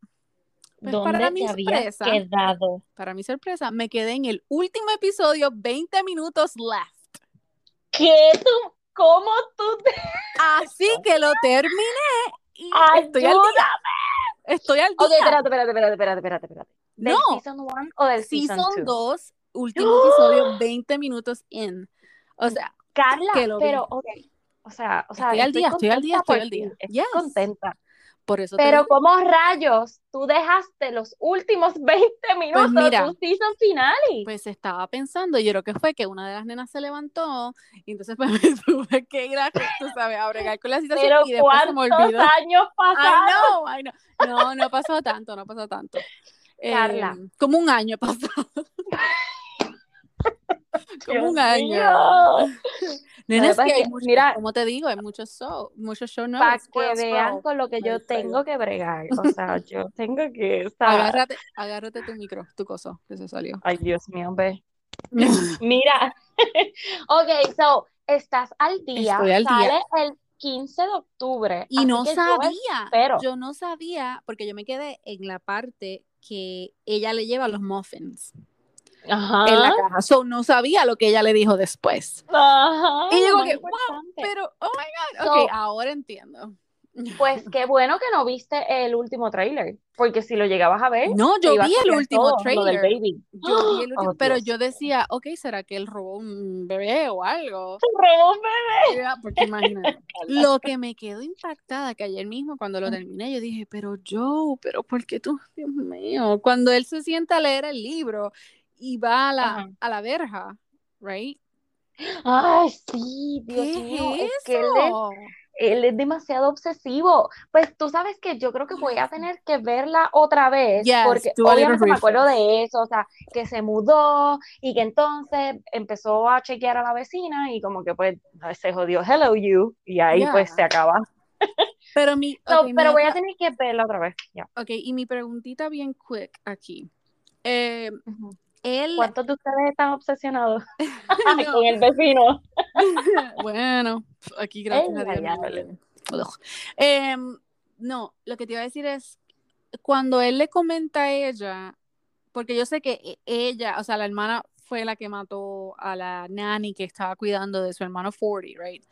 Speaker 1: Pues para
Speaker 3: ¿Dónde
Speaker 1: mi
Speaker 3: te habías
Speaker 1: sorpresa,
Speaker 3: quedado?
Speaker 1: para mi sorpresa, me quedé en el último episodio, 20 minutos left.
Speaker 3: ¿Qué tú? ¿Cómo tú te...
Speaker 1: Así que lo terminé y estoy al día. Estoy al día.
Speaker 3: Ok, espérate, espérate, espérate, espérate, espérate, espérate. ¿Del
Speaker 1: No.
Speaker 3: season 1 o del season
Speaker 1: Season
Speaker 3: 2?
Speaker 1: 2, último episodio, 20 minutos in. O sea,
Speaker 3: Carla,
Speaker 1: que lo vi.
Speaker 3: pero, ok. O sea, o sea,
Speaker 1: Estoy al día, estoy al día, estoy al día.
Speaker 3: Estoy
Speaker 1: Yes.
Speaker 3: contenta.
Speaker 1: Por eso te
Speaker 3: Pero
Speaker 1: digo.
Speaker 3: ¿cómo rayos tú dejaste los últimos 20 minutos
Speaker 1: mira,
Speaker 3: de tu season finale?
Speaker 1: Pues estaba pensando, yo creo que fue que una de las nenas se levantó y entonces pues me tuve que ir a, tú sabes, a bregar con la situación
Speaker 3: Pero
Speaker 1: y después se me
Speaker 3: ¿cuántos
Speaker 1: olvidó.
Speaker 3: años pasaron?
Speaker 1: Know, know. No, no pasó tanto, no pasó tanto.
Speaker 3: Carla.
Speaker 1: Eh, como un año pasó. como un año. Nena, es
Speaker 3: que
Speaker 1: hay mucho-
Speaker 3: mira,
Speaker 1: como te digo, hay muchos shows, muchos show nuevos.
Speaker 3: Para que vean con lo que yo
Speaker 1: Perfecto.
Speaker 3: tengo que bregar. O sea, yo tengo que.
Speaker 1: Agárrate, agárrate tu micro, tu coso, que se salió.
Speaker 3: Ay, Dios mío, ve. Mira. ok, so, estás al día.
Speaker 1: Estoy al
Speaker 3: Sale
Speaker 1: día.
Speaker 3: el 15 de octubre.
Speaker 1: Y no
Speaker 3: yo
Speaker 1: sabía,
Speaker 3: espero.
Speaker 1: yo no sabía, porque yo me quedé en la parte que ella le lleva los muffins
Speaker 3: Ajá.
Speaker 1: en la caja. So, no sabía lo que ella le dijo después.
Speaker 3: Ajá.
Speaker 1: Y yo
Speaker 3: lo
Speaker 1: como
Speaker 3: más
Speaker 1: que, wow, pero, oh my God,
Speaker 3: So-
Speaker 1: ok, ahora entiendo.
Speaker 3: Pues qué bueno que no viste el último trailer, porque si lo llegabas a ver,
Speaker 1: No, yo vi el último
Speaker 3: baby.
Speaker 1: Yo vi el último,
Speaker 3: Oh,
Speaker 1: pero
Speaker 3: Dios.
Speaker 1: yo decía, ok, ¿será que él robó un bebé o algo?
Speaker 3: Robó un bebé.
Speaker 1: Ya, Porque imagínate. Lo que me quedó impactada, que ayer mismo cuando lo terminé, yo dije, pero Joe, pero ¿por qué tú? Dios mío. Cuando él se sienta a leer el libro y va a la,
Speaker 3: Ajá.
Speaker 1: a la verja, right?
Speaker 3: Ay, sí, Dios
Speaker 1: ¿Qué
Speaker 3: mío,
Speaker 1: es
Speaker 3: es que él es, él es demasiado obsesivo. Pues tú sabes que yo creo que voy a tener que verla otra vez,
Speaker 1: Yes,
Speaker 3: porque obviamente me acuerdo de eso, o sea, que se mudó y que entonces empezó a chequear a la vecina y como que pues se jodió Hello You y ahí
Speaker 1: Yeah.
Speaker 3: pues se acaba.
Speaker 1: Pero mi,
Speaker 3: So,
Speaker 1: ok, mi
Speaker 3: pero voy a tener que verla otra vez. Ya.
Speaker 1: ok, y mi preguntita bien quick aquí. Eh, él,
Speaker 3: ¿Cuántos de ustedes están obsesionados
Speaker 1: No.
Speaker 3: con el vecino?
Speaker 1: bueno, aquí gracias
Speaker 3: Ey,
Speaker 1: a Dios. no. Em, no, lo que te iba a decir es, cuando él le comenta a ella, porque yo sé que e- ella, o sea, la hermana fue la que mató a la nanny que estaba cuidando de su hermano 40, right?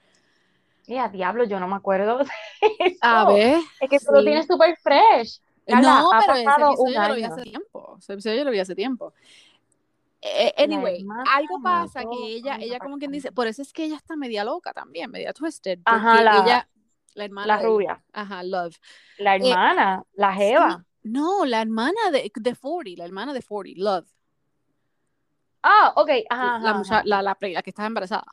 Speaker 3: Y a diablo, yo no me acuerdo de eso.
Speaker 1: A ver.
Speaker 3: Es que tú lo
Speaker 1: sí.
Speaker 3: tienes súper fresh. Carla,
Speaker 1: no, pero ese episodio yo lo vi hace tiempo. Ese episodio yo lo vi hace tiempo. Eh,
Speaker 3: La
Speaker 1: anyway, algo pasa que ella, ella como quien dice, por eso es que ella está media loca también, media twisted.
Speaker 3: Ajá, la-
Speaker 1: ella, la hermana
Speaker 3: La
Speaker 1: de
Speaker 3: rubia.
Speaker 1: Ajá, Love.
Speaker 3: La hermana, la jeva.
Speaker 1: Sí, no, la hermana de, de 40, la hermana de 40, Love.
Speaker 3: Ah, ok. Ajá,
Speaker 1: la,
Speaker 3: ajá,
Speaker 1: la, la, la que estaba embarazada.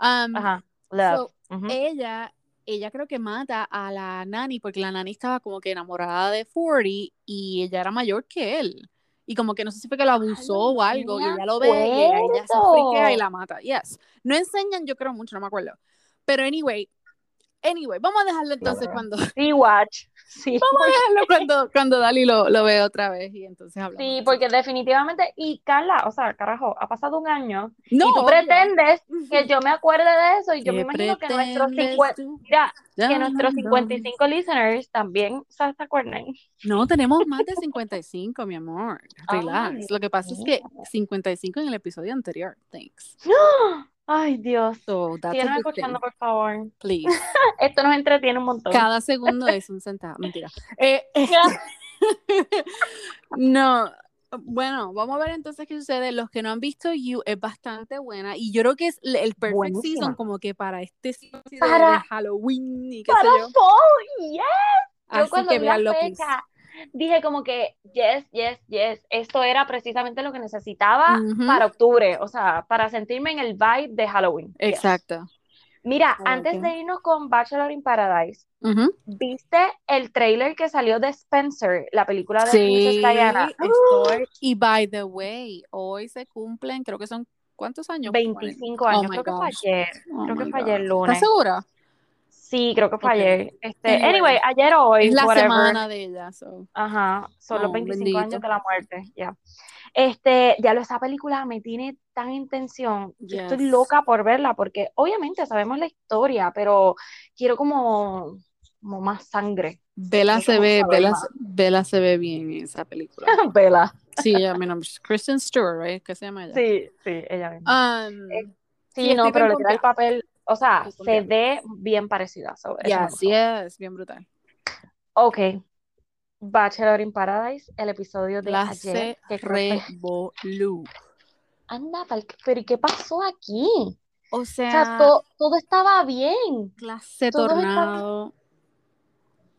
Speaker 1: Um,
Speaker 3: ajá. Love.
Speaker 1: so, ella, ella creo que mata a la nani porque la nani estaba como que enamorada de 40 y ella era mayor que él. Y como que no sé si fue que la abusó o algo, y ella lo ve y ella, ella se friquea y la mata. Yes. No enseñan, yo creo mucho, no me acuerdo. Pero anyway, Anyway, vamos a dejarlo entonces cuando,
Speaker 3: Sí, watch. Sí,
Speaker 1: vamos a dejarlo cuando, cuando Dali lo, lo ve otra vez y entonces hablamos.
Speaker 3: sí, porque definitivamente, y Carla, o sea, carajo, ha pasado un año
Speaker 1: no,
Speaker 3: y tú pretendes que yo me acuerde de eso y yo me
Speaker 1: ¿Qué
Speaker 3: imagino que nuestros
Speaker 1: pretendes
Speaker 3: 50,
Speaker 1: tú?
Speaker 3: mira, que nuestros
Speaker 1: no, no.
Speaker 3: 55 listeners también se acuerdan.
Speaker 1: No, tenemos más de 55, mi amor.
Speaker 3: Ay,
Speaker 1: Relax.
Speaker 3: Dios
Speaker 1: Lo que pasa es que 55 en el episodio anterior. Thanks.
Speaker 3: Ay, Dios.
Speaker 1: So
Speaker 3: escuchando, por favor.
Speaker 1: Please.
Speaker 3: Esto nos entretiene un montón.
Speaker 1: Cada segundo es un centavo. Mentira. Eh, no. Bueno, vamos a ver entonces qué sucede. Los que no han visto You es bastante buena y yo creo que es el perfect
Speaker 3: Buenísima.
Speaker 1: season como que para este season
Speaker 3: Para-
Speaker 1: de Halloween y qué
Speaker 3: Para
Speaker 1: sé yo.
Speaker 3: fall, yes. Yo
Speaker 1: Así
Speaker 3: cuando
Speaker 1: que
Speaker 3: vi la fecha, dije como que, yes, yes, yes, esto era precisamente lo que necesitaba para octubre, o sea, para sentirme en el vibe de Halloween. Yes.
Speaker 1: Exacto.
Speaker 3: Mira, antes de irnos con Bachelor in Paradise. ¿viste el trailer que salió de Spencer, la película de
Speaker 1: Sí,
Speaker 3: Diana?
Speaker 1: estoy. Y by the way, hoy se cumplen, creo que son, ¿cuántos años?
Speaker 3: 25
Speaker 1: Oh
Speaker 3: años, creo que fue
Speaker 1: gosh.
Speaker 3: ayer,
Speaker 1: Oh
Speaker 3: creo que fue ayer lunes.
Speaker 1: ¿Estás segura?
Speaker 3: Sí, creo que fue ayer. Este,
Speaker 1: Anyway,
Speaker 3: anyway, ayer o hoy,
Speaker 1: Es la
Speaker 3: whatever.
Speaker 1: semana de ella. so.
Speaker 3: Ajá, son los
Speaker 1: Oh,
Speaker 3: 25
Speaker 1: bendito.
Speaker 3: años de la muerte, ya. Este, ya lo, esa película me tiene tan en tensión. que Estoy loca por verla porque obviamente sabemos la historia, pero quiero como, como más sangre.
Speaker 1: Bella
Speaker 3: Quiero
Speaker 1: se ve, Bella,
Speaker 3: más.
Speaker 1: se- Bella se ve bien en esa película.
Speaker 3: Vela.
Speaker 1: Sí, ella, mi nombre es Kristen Stewart, right? ¿Qué se llama ella?
Speaker 3: Sí, sí, ella misma.
Speaker 1: Um,
Speaker 3: Eh,
Speaker 1: sí,
Speaker 3: Sí, no, pero le queda el papel, o sea, se ve bien parecida. so, eso me
Speaker 1: Ya,
Speaker 3: gustó.
Speaker 1: sí es, bien brutal.
Speaker 3: Ok, Bachelor in Paradise, el episodio de
Speaker 1: Clase
Speaker 3: ayer, que
Speaker 1: revolú.
Speaker 3: Anda, pero ¿y qué pasó aquí?
Speaker 1: O
Speaker 3: O sea,
Speaker 1: sea,
Speaker 3: to- todo estaba bien.
Speaker 1: clase
Speaker 3: todo
Speaker 1: tornado.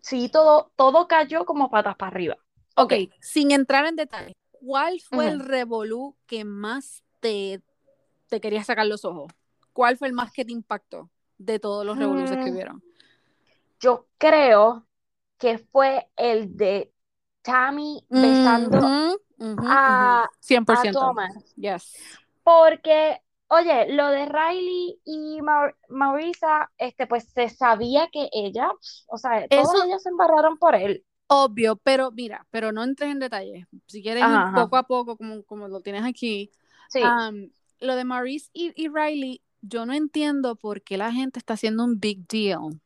Speaker 3: Sí, todo, todo cayó como patas para arriba.
Speaker 1: Ok, sin entrar en detalle, ¿cuál fue el revolú que más te, te quería sacar los ojos? ¿Cuál fue el más que te impactó de todos los revoluces que
Speaker 3: Mm.
Speaker 1: hubieron?
Speaker 3: Yo creo que fue el de Tammy besando
Speaker 1: Ujú, ujú,
Speaker 3: a-
Speaker 1: ujú. 100%.
Speaker 3: a Thomas.
Speaker 1: Yes.
Speaker 3: Porque, oye, lo de Riley y Mau- Maurisa, este, pues se sabía que ella, o sea, todas
Speaker 1: Eso-
Speaker 3: ellas se embarraron por él.
Speaker 1: Obvio, pero mira, pero no entres en detalles. Si quieres
Speaker 3: Ajá,
Speaker 1: ir
Speaker 3: ajá.
Speaker 1: poco a poco, como, como lo tienes aquí,
Speaker 3: Sí.
Speaker 1: um, lo de Maurice y, y Riley, yo no entiendo por qué la gente está haciendo un big deal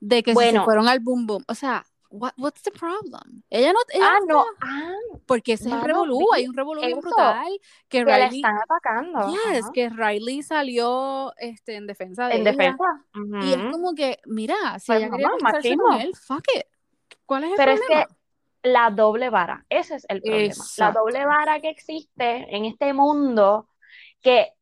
Speaker 1: de que si se fueron al boom boom. O sea, what, what's the problem? Ella no, ella
Speaker 3: ah,
Speaker 1: no
Speaker 3: ah,
Speaker 1: porque ese es el revolú,
Speaker 3: vi
Speaker 1: hay un revolú bien brutal que
Speaker 3: que la
Speaker 1: Riley,
Speaker 3: están atacando.
Speaker 1: yes,
Speaker 3: ajá,
Speaker 1: que Riley salió este, en defensa de
Speaker 3: En
Speaker 1: ella.
Speaker 3: defensa.
Speaker 1: Y es como que, mira, si
Speaker 3: Pues,
Speaker 1: ella quería casarse con
Speaker 3: machismo.
Speaker 1: él, fuck it. ¿Cuál es el
Speaker 3: Pero es
Speaker 1: problema?
Speaker 3: la doble vara, ese es el problema. La doble vara que existe en este mundo, que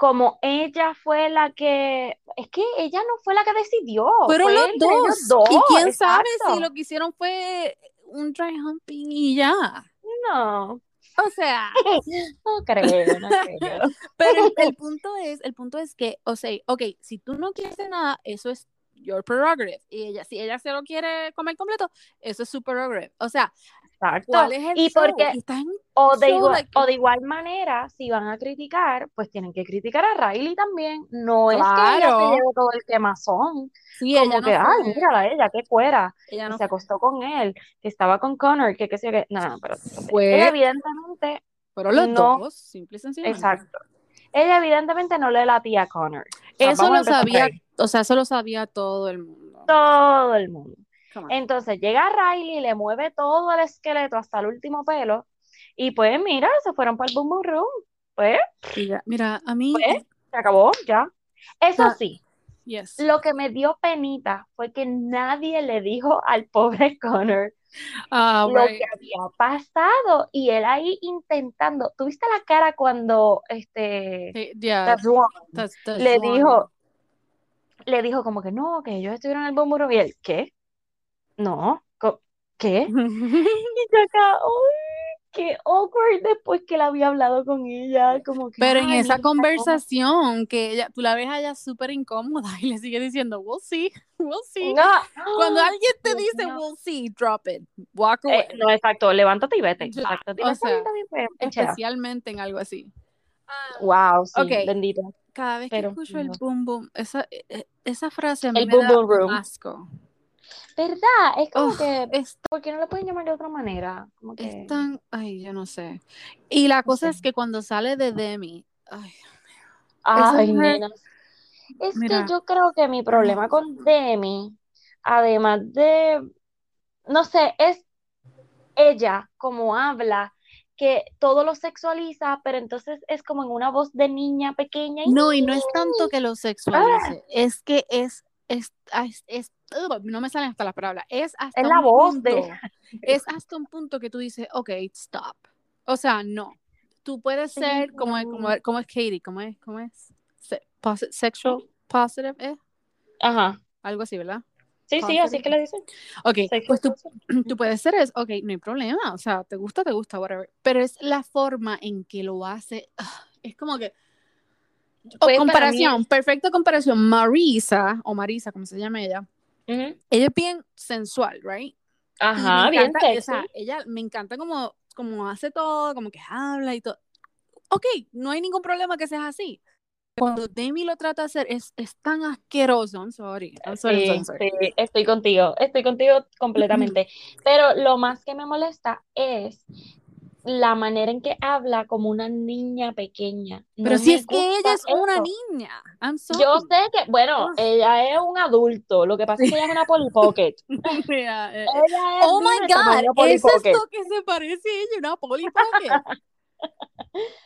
Speaker 3: como ella fue la que, es que ella no fue la que decidió,
Speaker 1: Fueron
Speaker 3: fue
Speaker 1: los
Speaker 3: ellos
Speaker 1: dos. Y quién sabe si lo que hicieron fue un dry humping y ya.
Speaker 3: No,
Speaker 1: O sea,
Speaker 3: no creo, no creo.
Speaker 1: pero el, el punto es, el punto es que, o sea, ok, si tú no quieres nada, eso es your prerogative. Y ella, si ella se lo quiere comer completo, eso es su prerogative. O sea,
Speaker 3: Exacto.
Speaker 1: ¿cuál es el
Speaker 3: Y
Speaker 1: show?
Speaker 3: porque,
Speaker 1: estás
Speaker 3: o de igual, o de igual manera, si van a criticar, pues tienen que criticar a Riley también. No es que ella se lleve todo el quemazón.
Speaker 1: sí,
Speaker 3: Como
Speaker 1: ella no
Speaker 3: que, ay, mírala a ella, qué cuera.
Speaker 1: ella
Speaker 3: que
Speaker 1: no
Speaker 3: se acostó con él, que estaba con Connor, que qué sé yo qué. No, no, pero
Speaker 1: fue,
Speaker 3: ella evidentemente,
Speaker 1: fueron los
Speaker 3: no-
Speaker 1: dos, simple y sencillamente.
Speaker 3: exacto. Ella evidentemente no le latía a Connor. O sea,
Speaker 1: Eso lo sabía, o sea, eso lo sabía todo el mundo.
Speaker 3: todo el mundo. Entonces llega Riley, le mueve todo el esqueleto hasta el último pelo, y pues mira, se fueron para el boom boom room. Pues
Speaker 1: mira, a mí,
Speaker 3: Pues, se acabó, ya. Eso
Speaker 1: Ah,
Speaker 3: sí,
Speaker 1: yes.
Speaker 3: lo que me dio penita fue que nadie le dijo al pobre Connor
Speaker 1: Ah,
Speaker 3: lo
Speaker 1: right.
Speaker 3: que había pasado y él ahí intentando. ¿Tuviste la cara cuando este
Speaker 1: yeah,
Speaker 3: That's wrong,
Speaker 1: that's- that's
Speaker 3: le
Speaker 1: wrong.
Speaker 3: dijo, le dijo como que no, que ellos estuvieron en el bombero y él, ¿qué? No, ¿qué? Y yo acá, ¡ay! qué awkward después que él había hablado con ella, como que,
Speaker 1: Pero en
Speaker 3: "Ay,
Speaker 1: esa conversación que ella, tú la ves a ella súper incómoda y le sigue diciendo, we'll see, we'll see.
Speaker 3: no,
Speaker 1: Cuando alguien te dice we'll see, drop it, walk away.
Speaker 3: Eh, no, exacto, levántate y vete.
Speaker 1: Ya,
Speaker 3: Exacto,
Speaker 1: o
Speaker 3: dile, "Está
Speaker 1: sea,
Speaker 3: bien, pues, echea".
Speaker 1: Especialmente en algo así.
Speaker 3: Wow, sí,
Speaker 1: Ok.
Speaker 3: bendito.
Speaker 1: Cada vez que
Speaker 3: Pero,
Speaker 1: escucho el boom boom, esa, e- e- esa frase a mí
Speaker 3: El
Speaker 1: me
Speaker 3: boom
Speaker 1: da
Speaker 3: boom room. ¿Verdad? Es como que,
Speaker 1: es,
Speaker 3: ¿por qué no lo pueden llamar de otra manera? Como
Speaker 1: es tan, ay, yo no sé. Y la
Speaker 3: no
Speaker 1: cosa
Speaker 3: sé.
Speaker 1: es que cuando sale de Demi, ay,
Speaker 3: Ay,
Speaker 1: mujer,
Speaker 3: nena. Es que yo creo que mi problema con Demi, además de, no sé, es ella como habla, que todo lo sexualiza, pero entonces es como en una voz de niña pequeña. y-
Speaker 1: no, y no es tanto que lo
Speaker 3: ¡Ah!
Speaker 1: sexualice, es que es, es, es, es- ugh, no me salen hasta las palabras, es hasta
Speaker 3: Es la
Speaker 1: un
Speaker 3: voz de...
Speaker 1: punto, es hasta un punto que tú dices, ok, stop. O sea, no. Tú puedes ser como, es- como, como es Katie, como es, como es Se- posi- sexual positive, ¿eh?
Speaker 3: Ajá.
Speaker 1: Algo así, ¿verdad?
Speaker 3: Sí, sí, así es que le dicen.
Speaker 1: Ok,
Speaker 3: Sexual
Speaker 1: pues tú,
Speaker 3: positive.
Speaker 1: tú puedes ser eso, ok, no hay problema, o sea, te gusta, te gusta, whatever, pero es la forma en que lo hace, ah, es como que, o
Speaker 3: Pues
Speaker 1: comparación, perfecta comparación, Marisa, o Marisa, como se llama ella, ella es bien sensual, right? Me
Speaker 3: Ajá, bien
Speaker 1: encanta, o sea, ella me encanta como, como hace todo, como que habla y todo. Ok, no hay ningún problema que seas así. Cuando Demi lo trata de hacer, es, es tan asqueroso. I'm sorry, I'm sorry,
Speaker 3: Sí,
Speaker 1: sorry.
Speaker 3: sí, estoy contigo, estoy contigo completamente. Pero lo más que me molesta es la manera en que habla como una niña pequeña.
Speaker 1: Pero
Speaker 3: No
Speaker 1: si
Speaker 3: me
Speaker 1: es que ella es una
Speaker 3: eso.
Speaker 1: niña, I'm
Speaker 3: Yo
Speaker 1: sorry.
Speaker 3: sé que, bueno,
Speaker 1: Ugh.
Speaker 3: ella es un adulto, lo que pasa es que ella es una Polly Pocket.
Speaker 1: Yeah, eh.
Speaker 3: Ella es
Speaker 1: Oh my God, eso es lo que se parece a ella, una Polly Pocket.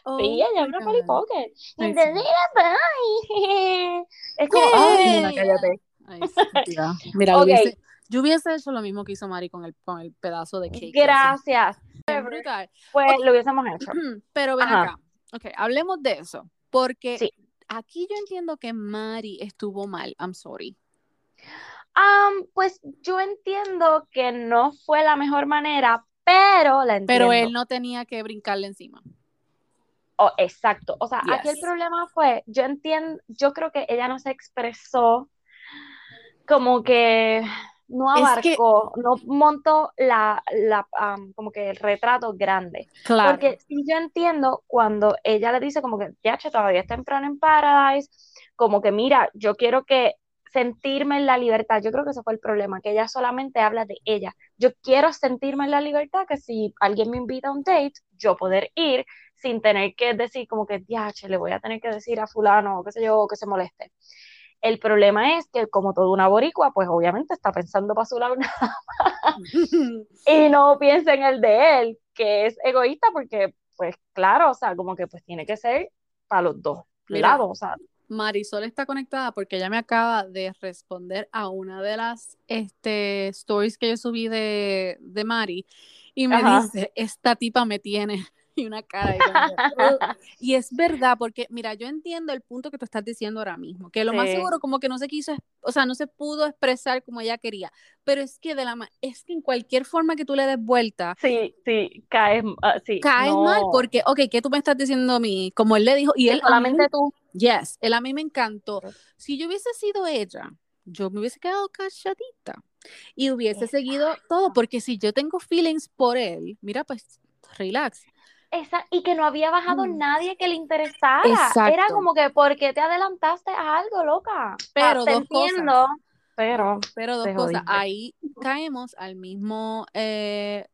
Speaker 1: Oh
Speaker 3: Sí, ella es una Polly. Pocket. Entonces
Speaker 1: sí.
Speaker 3: ay, es como, ay,
Speaker 1: Yay.
Speaker 3: cállate.
Speaker 1: Ay, estúpida. Mira, lo
Speaker 3: Ok,
Speaker 1: hubiese, yo hubiese hecho lo mismo que hizo Mari con el, con el pedazo de cake.
Speaker 3: gracias.
Speaker 1: Brutal.
Speaker 3: Pues lo hubiésemos hecho.
Speaker 1: Pero ven
Speaker 3: Ajá,
Speaker 1: acá. Ok, hablemos de eso. Porque
Speaker 3: sí.
Speaker 1: aquí yo entiendo que Mari estuvo mal. I'm sorry.
Speaker 3: Am, pues yo entiendo que no fue la mejor manera, pero la
Speaker 1: Pero él
Speaker 3: entiendo.
Speaker 1: no tenía que brincarle encima.
Speaker 3: Oh, exacto. O sea, aquí el problema fue, yo entiendo, yo creo que ella no se expresó como que no
Speaker 1: Es que,
Speaker 3: abarcó, no montó la, la, am, como que el retrato grande.
Speaker 1: claro,
Speaker 3: Porque sí yo entiendo cuando ella le dice como que, ya, che, todavía es temprano en Paradise, como que mira, yo quiero que sentirme en la libertad. Yo creo que ese fue el problema, que ella solamente habla de ella. Yo quiero sentirme en la libertad, que si alguien me invita a un date, yo poder ir sin tener que decir como que, ya, che, le voy a tener que decir a fulano, o qué sé yo, que se moleste. El problema es que como toda una boricua, pues obviamente está pensando para su lado y no piensa en el de él, que es egoísta porque, pues claro, o sea, como que pues tiene que ser para los dos
Speaker 1: Mira,
Speaker 3: lados, o sea,
Speaker 1: Marisol está conectada porque ella me acaba de responder a una de las este, stories que yo subí de, de Mari y me
Speaker 3: ajá.
Speaker 1: dice, esta tipa me tiene y una cara y como. Y es verdad, porque mira, yo entiendo el punto que tú estás diciendo ahora mismo, que lo más
Speaker 3: Sí,
Speaker 1: seguro como que no se quiso, o sea, no se pudo expresar como ella quería, pero es que de la es que en cualquier forma que tú le des vuelta,
Speaker 3: sí, sí, caes, ah, sí,
Speaker 1: caes mal
Speaker 3: no,
Speaker 1: porque, ok, ¿qué tú me estás diciendo a mí? Como él le dijo, y él
Speaker 3: solamente tú,
Speaker 1: Yes, él a mí me encantó. Si yo hubiese sido ella, yo me hubiese quedado calladita y hubiese seguido todo, porque si yo tengo feelings por él, mira, pues relax.
Speaker 3: Esa, y que no había bajado
Speaker 1: Mm,
Speaker 3: nadie que le interesara, era
Speaker 1: Exacto.
Speaker 3: como que, ¿por qué te adelantaste a algo, loca?
Speaker 1: Pero
Speaker 3: te
Speaker 1: dos cosas,
Speaker 3: entiendo, pero
Speaker 1: pero dos cosas. Ahí caemos al mismo eh,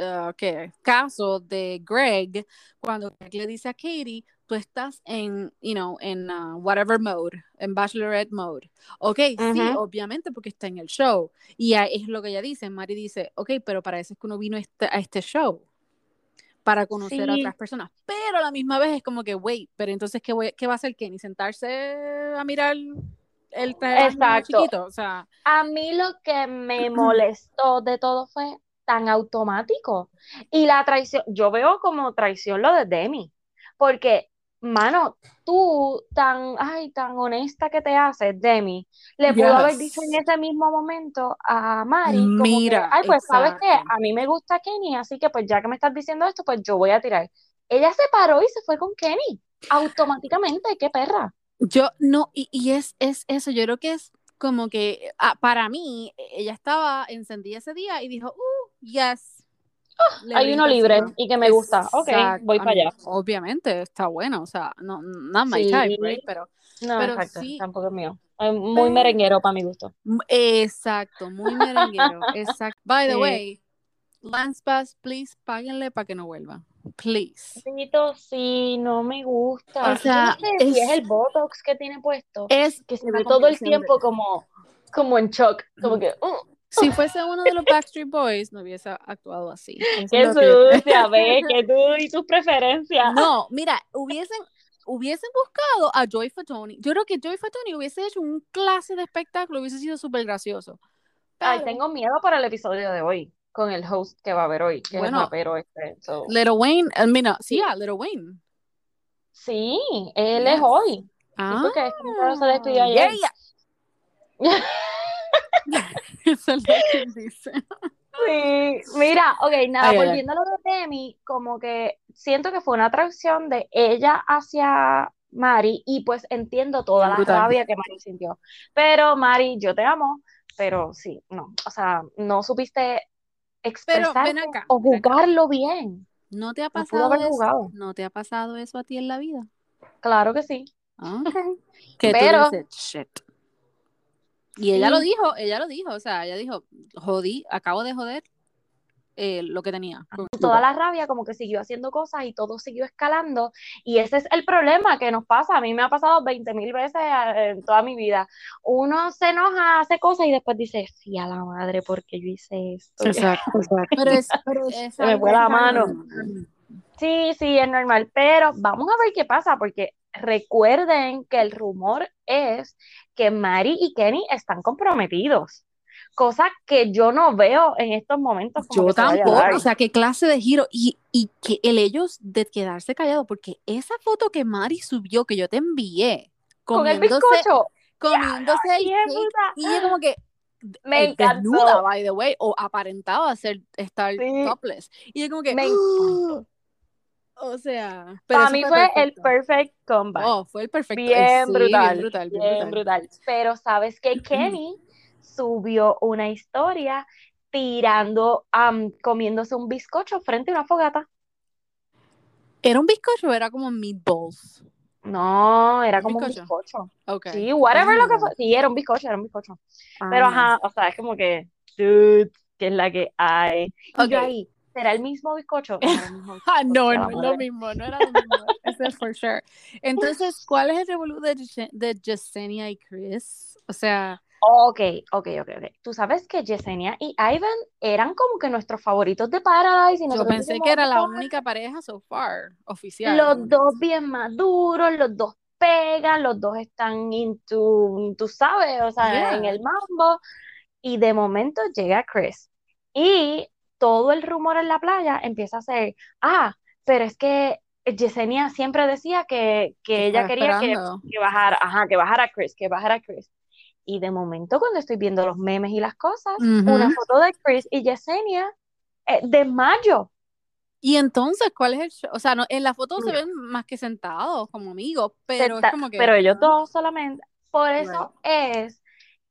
Speaker 1: ah, ¿qué? caso de Greg, cuando Greg le dice a Katie, tú estás en, you know, en uh, whatever mode, en bachelorette mode. Ok, sí,
Speaker 3: Ujú.
Speaker 1: obviamente porque está en el show. Y es lo que ella dice, Mari dice, ok, pero para eso es que uno vino este- a este show, para conocer a otras personas. Pero a la misma vez es como que, wait, pero entonces, ¿qué, voy- qué va a hacer Kenny? ¿Sentarse a mirar el traje
Speaker 3: exacto.
Speaker 1: chiquito? O sea,
Speaker 3: A mí lo que me molestó de todo fue tan automático. Y la traición, yo veo como traición lo de Demi, porque, mano, tú tan, ay, tan honesta que te haces, Demi, le pudo haber dicho en
Speaker 1: yes.
Speaker 3: ese mismo momento a Mari como que,
Speaker 1: Mira,
Speaker 3: ay, pues, ¿sabes
Speaker 1: exacto.
Speaker 3: A mí me gusta Kenny, así que pues ya que me estás diciendo esto, pues yo voy a tirar. Ella se paró y se fue con Kenny, automáticamente, qué perra.
Speaker 1: Yo no, y, y es, es eso, yo creo que es como que ah, para mí, ella estaba encendida ese día y dijo, uh, yes, le
Speaker 3: Hay uno libre y que me gusta. Ok,
Speaker 1: Exacto.
Speaker 3: voy
Speaker 1: I
Speaker 3: para allá.
Speaker 1: Obviamente, está bueno, o sea, no, not my
Speaker 3: Sí.
Speaker 1: type, right? Pero,
Speaker 3: No,
Speaker 1: pero
Speaker 3: exacto,
Speaker 1: sí.
Speaker 3: tampoco es mío. Es muy
Speaker 1: Pero-
Speaker 3: merenguero para mi gusto.
Speaker 1: exacto, muy merenguero, exacto. By the
Speaker 3: Sí.
Speaker 1: way, Lance Bass, please, páguenle para que no vuelva. Please.
Speaker 3: Sí, no me gusta.
Speaker 1: O sea,
Speaker 3: no sé si es
Speaker 1: es-
Speaker 3: el Botox que tiene puesto,
Speaker 1: Es
Speaker 3: que se ve todo el
Speaker 1: de-
Speaker 3: tiempo como, como en shock, como que, uh,
Speaker 1: Si fuese uno de los Backstreet Boys, no hubiese actuado así. Eso
Speaker 3: qué sucia, ve, que tú y tus preferencias.
Speaker 1: No, mira, hubiesen, hubiesen buscado a Joy Fatoni. Yo creo que Joy Fatoni hubiese hecho un clase de espectáculo, hubiese sido súper gracioso.
Speaker 3: Ay, tengo miedo para el episodio de hoy, con el host que va a haber hoy, que
Speaker 1: Bueno.
Speaker 3: es rapero este. so.
Speaker 1: Little Wayne, eh, mira, sí, a Little Wayne.
Speaker 3: Sí, él
Speaker 1: Yes.
Speaker 3: es hoy.
Speaker 1: Ah,
Speaker 3: porque este muchacho se despidió ayer.
Speaker 1: yeah. Eso es lo que dice.
Speaker 3: Sí, mira, ok, nada,
Speaker 1: Ay, ay, ay.
Speaker 3: volviendo a lo de Demi, como que siento que fue una atracción de ella hacia Mari y pues entiendo toda la
Speaker 1: Brutal.
Speaker 3: rabia que Mari sintió. Pero Mari, yo te amo, pero sí, no, o sea, no supiste
Speaker 1: acá,
Speaker 3: o jugarlo bien.
Speaker 1: ¿No te ha
Speaker 3: No pudo
Speaker 1: pasado
Speaker 3: haber
Speaker 1: eso?
Speaker 3: jugado.
Speaker 1: ¿No te ha pasado eso a ti en la vida?
Speaker 3: Claro que sí.
Speaker 1: Ok. Que
Speaker 3: Pero-
Speaker 1: tú dices, shit. Y ella lo dijo, ella lo dijo, o sea, ella dijo, jodí, acabo de joder eh, lo que tenía.
Speaker 3: toda la rabia como que siguió haciendo cosas y todo siguió escalando. Y ese es el problema que nos pasa, a mí me ha pasado 20 mil veces eh, en toda mi vida, uno se enoja, hace cosas y después dice, sí a la madre porque yo hice esto,
Speaker 1: Exacto, exacto. Pero es, pero es
Speaker 3: Se me fue la mano. sí, sí, es normal, pero vamos a ver qué pasa porque recuerden que el rumor es que Mari y Kenny están comprometidos, cosa que yo no veo en estos momentos como
Speaker 1: Yo
Speaker 3: se
Speaker 1: tampoco, o sea, qué clase de giro. Y, y que el ellos de quedarse callado, porque esa foto que Mari subió, que yo te envié,
Speaker 3: con el bizcocho,
Speaker 1: comiéndose el
Speaker 3: bien
Speaker 1: cake, y ella como que
Speaker 3: Me
Speaker 1: eh,
Speaker 3: encantó.
Speaker 1: desnuda, by the way, o aparentaba ser estar
Speaker 3: Sí.
Speaker 1: topless. Y yo como que,
Speaker 3: Me
Speaker 1: ¡ah! O sea, pero
Speaker 3: Para mí fue el perfect comeback.
Speaker 1: Oh, fue el perfecto.
Speaker 3: bien,
Speaker 1: sí,
Speaker 3: brutal,
Speaker 1: bien brutal, bien
Speaker 3: bien
Speaker 1: brutal.
Speaker 3: brutal. Pero sabes que Kenny subió una historia tirando, am, comiéndose un bizcocho frente a una fogata.
Speaker 1: ¿Era un bizcocho o era como meatballs?
Speaker 3: No, era
Speaker 1: ¿Un
Speaker 3: como un
Speaker 1: bizcocho?
Speaker 3: Sí, whatever
Speaker 1: Ah.
Speaker 3: lo que fue. Sí, era un bizcocho, era un bizcocho. Pero
Speaker 1: Ah.
Speaker 3: ajá, o sea, es como que, dude, que es la que hay. Y
Speaker 1: Ok.
Speaker 3: yo ahí, ¿será el mismo bizcocho? No
Speaker 1: Ah, no, no
Speaker 3: la
Speaker 1: es lo mismo, no era lo mismo. Eso es for sure. Entonces, ¿cuál es el revolú de, de Yesenia y Chris? O sea,
Speaker 3: Ok, ok, ok, ok. Tú sabes que Yesenia y Ivan eran como que nuestros favoritos de Paradise y
Speaker 1: yo pensé que era la
Speaker 3: "Oh,
Speaker 1: única pareja so far, oficial.
Speaker 3: Los dos bien maduros, los dos pegan, los dos están into, tú sabes, o sea,
Speaker 1: Yeah.
Speaker 3: en el mambo. Y de momento llega Chris. Y todo el rumor en la playa empieza a ser, ah, pero es que Yesenia siempre decía que, que ella quería que, que bajara, ajá, que bajara Chris, que bajara Chris. Y de momento cuando estoy viendo los memes y las cosas, una foto de Chris y Yesenia eh, de mayo.
Speaker 1: Y entonces, ¿cuál es el show? O sea, no, en la foto se ven más que sentados como amigos, pero
Speaker 3: Senta-
Speaker 1: es como que.
Speaker 3: pero ellos dos solamente. Por eso es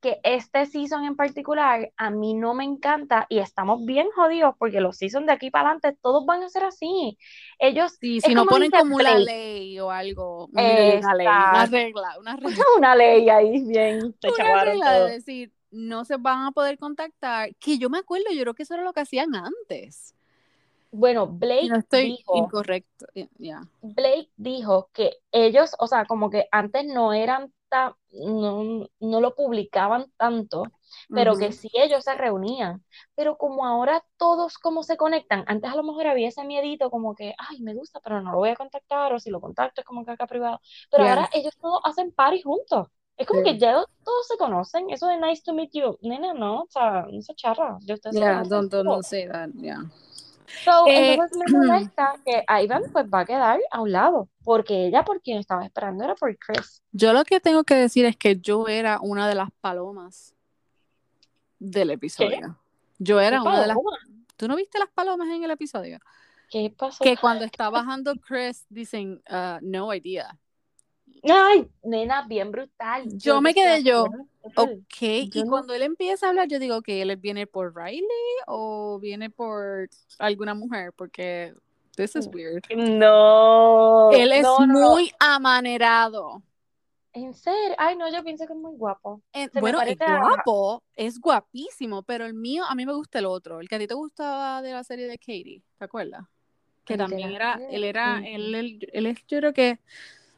Speaker 3: que este season en particular a mí no me encanta y estamos bien jodidos porque los seasons de aquí para adelante todos van a ser así. Ellos,
Speaker 1: Sí, si no ponen como una ley o algo, una, ley, una regla, una regla.
Speaker 3: una ley ahí bien, se
Speaker 1: una regla de decir, no se van a poder contactar, que yo me acuerdo, yo creo que eso era lo que hacían antes.
Speaker 3: Bueno, Blake
Speaker 1: no estoy
Speaker 3: dijo,
Speaker 1: incorrecto. ya.
Speaker 3: Blake dijo que ellos, o sea, como que antes no eran no, no lo publicaban tanto, pero que
Speaker 1: Ujú.
Speaker 3: sí ellos se reunían. Pero como ahora todos como se conectan, antes a lo mejor había ese miedito como que, ay, me gusta, pero no lo voy a contactar, o si lo contacto es como que acá privado. Pero
Speaker 1: Yeah.
Speaker 3: ahora ellos todos hacen party juntos. Es como
Speaker 1: Sí.
Speaker 3: que ya todos se conocen. Eso de nice to meet you, nena, no, o sea, no se charra. Ya
Speaker 1: Yeah, don't, don't, don't say that, yeah.
Speaker 3: So,
Speaker 1: Eh,
Speaker 3: entonces me molesta que Ivan pues va a quedar a un lado, porque ella por quien estaba esperando era por Chris.
Speaker 1: Yo lo que tengo que decir es que yo era una de las palomas del episodio. Yo era
Speaker 3: ¿Qué
Speaker 1: una de las...
Speaker 3: paloma?
Speaker 1: ¿Tú no viste las palomas en el episodio?
Speaker 3: ¿Qué pasó?
Speaker 1: Que cuando está bajando Chris dicen, uh, no idea.
Speaker 3: Ay, nena, bien brutal.
Speaker 1: Yo me quedé yo. Ok,
Speaker 3: Yo
Speaker 1: y
Speaker 3: no-
Speaker 1: cuando él empieza a hablar, yo digo que él viene por Riley o viene por alguna mujer, porque this is weird.
Speaker 3: No.
Speaker 1: Él es
Speaker 3: no, no, no.
Speaker 1: muy amanerado.
Speaker 3: En serio. Ay, no, yo pienso que es muy guapo.
Speaker 1: Bueno, es
Speaker 3: a-
Speaker 1: guapo, es guapísimo, pero el mío, a mí me gusta el otro, el que a ti te gustaba de la serie de Katie, ¿te acuerdas? Que también era, él era, él, él, él es, yo creo que,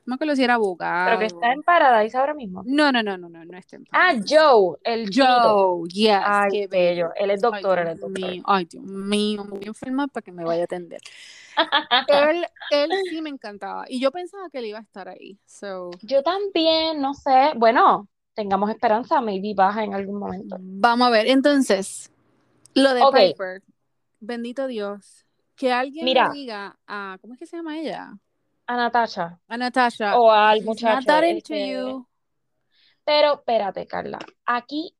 Speaker 1: me acuerdo si era abogado.
Speaker 3: Pero que está en Paradise ahora mismo.
Speaker 1: No, no, no, no, no, no está en
Speaker 3: Ah,
Speaker 1: Paradise.
Speaker 3: Joe, el.
Speaker 1: Joe, yes,
Speaker 3: Ay,
Speaker 1: qué
Speaker 3: bello. Él es doctor,
Speaker 1: Ay,
Speaker 3: él es doctor.
Speaker 1: mío, ay, Dios mío, me voy a enfermar para que me vaya a atender. él, él sí me encantaba. Y yo pensaba que él iba a estar ahí. So,
Speaker 3: Yo también, no sé. Bueno, tengamos esperanza, maybe baja en algún momento.
Speaker 1: vamos a ver. Entonces, lo de
Speaker 3: Ok.
Speaker 1: Piper, bendito Dios, que alguien
Speaker 3: Mira.
Speaker 1: diga a, ¿cómo es que se llama ella?
Speaker 3: A Natasha
Speaker 1: A Natasha.
Speaker 3: o al
Speaker 1: "He's not
Speaker 3: muchacho.
Speaker 1: that into you".
Speaker 3: Pero espérate, Carla. Aquí,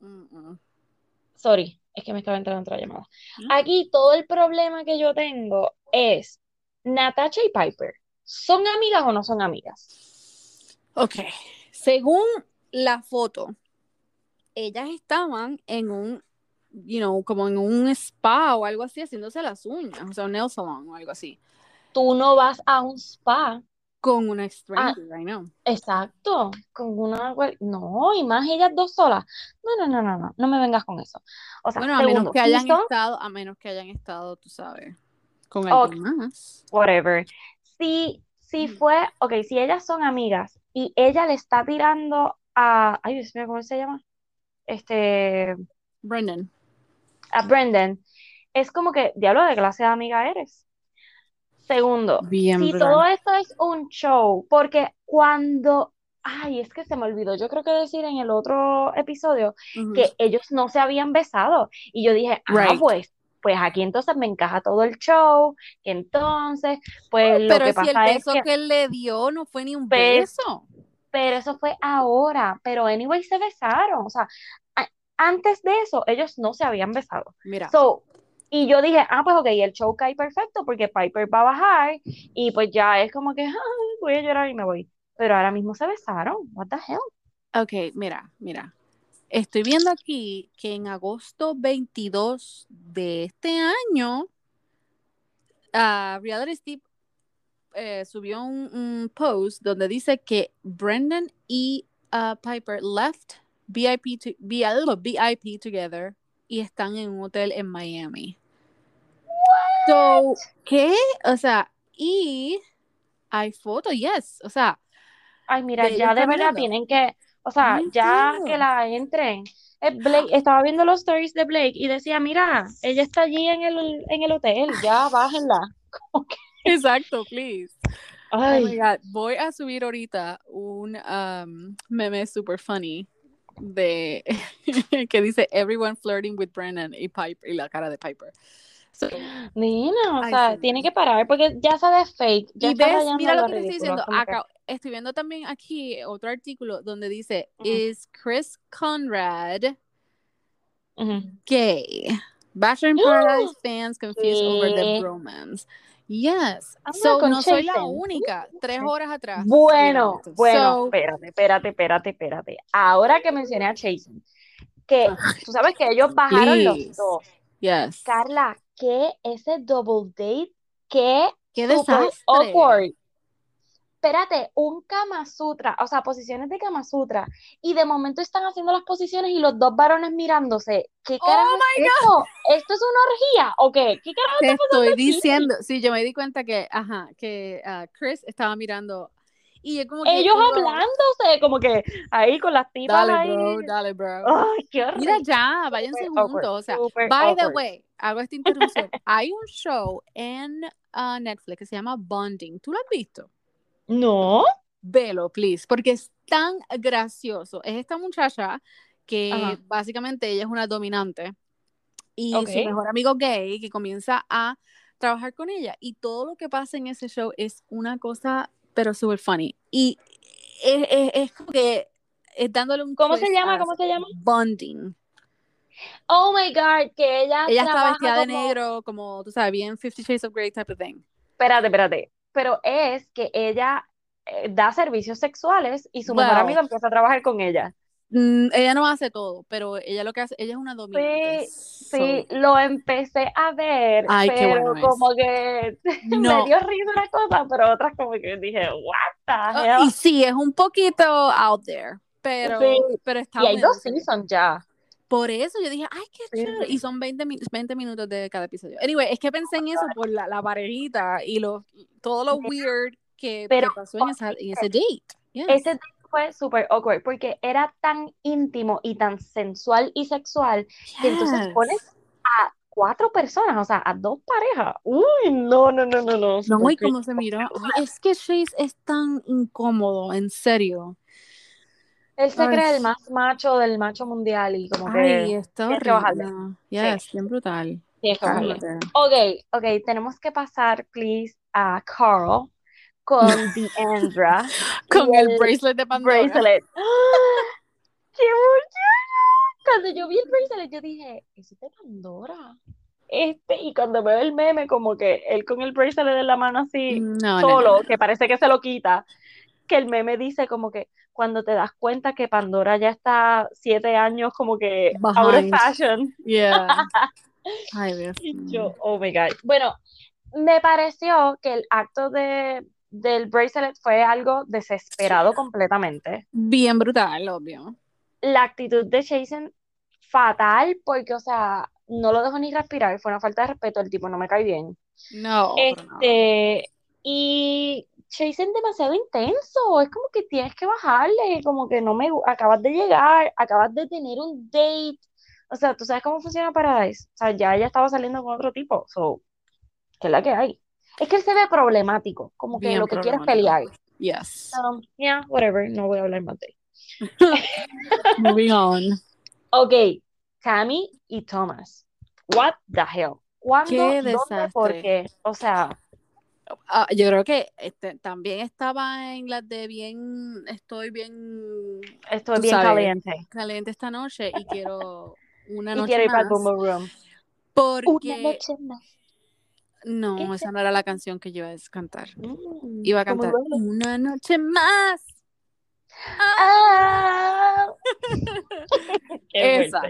Speaker 1: Mm, mm.
Speaker 3: sorry, es que me estaba entrando otra llamada.
Speaker 1: ¿Mm?
Speaker 3: Aquí todo el problema que yo tengo es Natasha y Piper. ¿Son amigas o no son amigas?
Speaker 1: Ok, según la foto, ellas estaban en un, you know, como en un spa o algo así, haciéndose las uñas, o sea, un nail salon o algo así,
Speaker 3: Tú no vas a un spa.
Speaker 1: con una stranger, I know.
Speaker 3: Exacto, con una... No, y más ellas dos solas. No, no, no, no, no, no me vengas con eso. O sea,
Speaker 1: Bueno, a menos que hayan estado, a menos que hayan estado, tú sabes, con alguien más.
Speaker 3: whatever. Si, si
Speaker 1: Mm.
Speaker 3: fue, ok, si ellas son amigas y ella le está tirando a, ay Dios mío, ¿cómo se llama? Este,
Speaker 1: Brendan.
Speaker 3: a Brendan, es como que, diablo, ¿de clase de amiga eres? Segundo,
Speaker 1: Bien,
Speaker 3: si todo esto es un show, porque cuando, ay, es que se me olvidó, yo creo que decir en el otro episodio que ellos no se habían besado. Y yo dije, ah,
Speaker 1: Right.
Speaker 3: pues, pues aquí entonces me encaja todo el show. que entonces, pues lo
Speaker 1: Pero
Speaker 3: que
Speaker 1: si el
Speaker 3: es
Speaker 1: beso
Speaker 3: que,
Speaker 1: que él le dio no fue ni un
Speaker 3: Pero-
Speaker 1: beso.
Speaker 3: pero eso fue ahora. Pero anyway, se besaron. O sea, antes de eso, ellos no se habían besado.
Speaker 1: Mira,
Speaker 3: So, y yo dije, ah, pues ok, el show cae perfecto porque Piper va a bajar y pues ya es como que, "Ay, voy a llorar y me voy. Pero ahora mismo se besaron. What the hell?
Speaker 1: ok, mira, mira. Estoy viendo aquí que en agosto 22 de este año, ah, Reality Steve eh, subió un, post donde dice que Brendan y ah, Piper left VIP, to- VIP, VIP together y están en un hotel en Miami. So, ¿qué? O sea, y hay fotos, yes. O sea,
Speaker 3: Ay, mira,
Speaker 1: de
Speaker 3: ya de verdad tienen que, o sea,
Speaker 1: No
Speaker 3: ya
Speaker 1: entiendo.
Speaker 3: que la entren. Eh, Blake, estaba viendo los stories de Blake y decía, mira, ella está allí en el, en el hotel, ya bájenla.
Speaker 1: Exacto, please. Oh my
Speaker 3: ay,
Speaker 1: God, voy a subir ahorita un um, meme super funny de que dice everyone flirting with Brennan y Piper y la cara de Piper. So,
Speaker 3: nena, o
Speaker 1: Ay,
Speaker 3: sea,
Speaker 1: sí.
Speaker 3: tiene que parar porque ya se ve fake, ya
Speaker 1: y ves, mira
Speaker 3: lo
Speaker 1: que te estoy diciendo.
Speaker 3: que-
Speaker 1: Acá, estoy viendo también aquí otro artículo donde dice is Chris Conrad gay? Bachelor in Paradise fans confused over the
Speaker 3: ¿Qué?
Speaker 1: bromance. Yes.
Speaker 3: Anda
Speaker 1: So, no soy la única. Tres horas atrás.
Speaker 3: Bueno, bueno,
Speaker 1: So,
Speaker 3: espérate, espérate, espérate, espérate. Ahora que mencioné a Jason, que tú sabes que ellos bajaron los dos.
Speaker 1: yes.
Speaker 3: Carla, ¿qué ese double date? ¿Qué
Speaker 1: Qué desastre.
Speaker 3: awkward. Espérate, un Kama Sutra, o sea, posiciones de Kama Sutra, y de momento están haciendo las posiciones y los dos varones mirándose. ¿Qué
Speaker 1: Oh
Speaker 3: carajo es esto? ¿Esto es una orgía o qué? ¿Qué carajo
Speaker 1: Te
Speaker 3: está pasando
Speaker 1: estoy
Speaker 3: aquí?
Speaker 1: diciendo, sí, yo me di cuenta que, ajá, que ah, Chris estaba mirando y yo como que
Speaker 3: Ellos hablándose, como que ahí con las tipas
Speaker 1: Dale,
Speaker 3: ahí.
Speaker 1: bro, dale, bro.
Speaker 3: Ay, qué
Speaker 1: Mira ya, váyanse
Speaker 3: Super awkward,
Speaker 1: juntos. O sea, by the way, hago esta interrupción. Hay un show en ah, Netflix que se llama Bonding. ¿Tú lo has visto?
Speaker 3: No.
Speaker 1: Velo, please, porque es tan gracioso. Es esta muchacha que
Speaker 3: Ajá.
Speaker 1: básicamente ella es una dominante y
Speaker 3: Ok.
Speaker 1: su mejor amigo gay que comienza a trabajar con ella y todo lo que pasa en ese show es una cosa pero súper funny y es, es- es como que es dándole un
Speaker 3: ¿Cómo se llama? ¿Cómo se llama?
Speaker 1: Bonding.
Speaker 3: Oh my God, que ella
Speaker 1: Ella está vestida de negro como tú sabes bien Fifty Shades of Grey type of thing.
Speaker 3: Espérate, espérate. Pero es que ella eh, da servicios sexuales y su mejor amigo empieza a trabajar con ella.
Speaker 1: Mm, ella no hace todo, pero ella lo que hace, ella es una dominante.
Speaker 3: Sí, lo empecé a ver,
Speaker 1: Ay, qué
Speaker 3: pero
Speaker 1: bueno es.
Speaker 3: como que
Speaker 1: So,
Speaker 3: me
Speaker 1: no.
Speaker 3: dio risa una cosa, pero otras como que dije, what the
Speaker 1: Ah,
Speaker 3: hell?
Speaker 1: Y sí, es un poquito out there, pero,
Speaker 3: Sí.
Speaker 1: pero está
Speaker 3: Y hay dos seasons ya.
Speaker 1: Por eso yo dije, ay, qué
Speaker 3: Sí.
Speaker 1: chévere. Y son 20, mi- 20 minutos de cada episodio. Anyway, es que pensé en eso por la, la parejita y lo, todo lo weird que,
Speaker 3: Pero-
Speaker 1: que pasó en, esa, en ese date.
Speaker 3: Ese date fue súper awkward porque era tan íntimo y tan sensual y sexual que entonces
Speaker 1: Yes.
Speaker 3: pones a cuatro personas, o sea, a dos parejas. Uy, no, no, no, no, no.
Speaker 1: No, y cómo se miró. Ay, es que Chase es tan incómodo, en serio.
Speaker 3: Él se
Speaker 1: Ay.
Speaker 3: cree el más macho del macho mundial y como que
Speaker 1: Ay, está horrible. Yes, bien brutal. Cálmate.
Speaker 3: Ok, ok, tenemos que pasar, please, a Carl con Deandra.
Speaker 1: Con
Speaker 3: y
Speaker 1: el, bracelet de Pandora.
Speaker 3: bracelet. ¡Ah! ¡Qué! Cuando yo vi el bracelet, yo dije, ¿eso es de Pandora? Este, y cuando veo el meme, como que él con el bracelet en la mano así,
Speaker 1: No,
Speaker 3: solo,
Speaker 1: no, no.
Speaker 3: que parece que se lo quita, que el meme dice como que cuando te das cuenta que Pandora ya está siete años como que out of
Speaker 1: Behind.
Speaker 3: fashion.
Speaker 1: Yeah. Ay, Dios
Speaker 3: Y yo, oh my God. Bueno, me pareció que el acto de, del bracelet fue algo desesperado completamente.
Speaker 1: Bien brutal, obvio.
Speaker 3: La actitud de Jason, fatal, porque, o sea, no lo dejó ni respirar, fue una falta de respeto, el tipo no me cae bien.
Speaker 1: No, pero no.
Speaker 3: Este, y Jason demasiado intenso, es como que tienes que bajarle, como que no me, acabas de llegar, acabas de tener un date, o sea, tú sabes cómo funciona Paradise, o sea, ya ella estaba saliendo con otro tipo, so, ¿qué es la que hay? Es que él se ve problemático, como que
Speaker 1: Bien
Speaker 3: lo que quiere es pelear.
Speaker 1: Yes.
Speaker 3: Um, yeah, whatever, no voy a hablar más de él.
Speaker 1: Moving on.
Speaker 3: Ok, Tammy y Thomas, what the hell? ¿Cuándo?
Speaker 1: Qué
Speaker 3: ¿Dónde? ¿Por qué? O sea,
Speaker 1: Ah, yo creo que este, también estaba en las de bien, estoy bien
Speaker 3: estoy bien
Speaker 1: sabes.
Speaker 3: caliente.
Speaker 1: caliente esta noche y quiero una
Speaker 3: Y
Speaker 1: noche
Speaker 3: quiero ir para el
Speaker 1: más.
Speaker 3: Boom Boom Room. Una
Speaker 1: Porque
Speaker 3: noche más.
Speaker 1: No, esa no era la canción que yo iba a cantar.
Speaker 3: Mm,
Speaker 1: Iba a
Speaker 3: ¿cómo
Speaker 1: cantar una noche más.
Speaker 3: Ah. Qué
Speaker 1: Esa.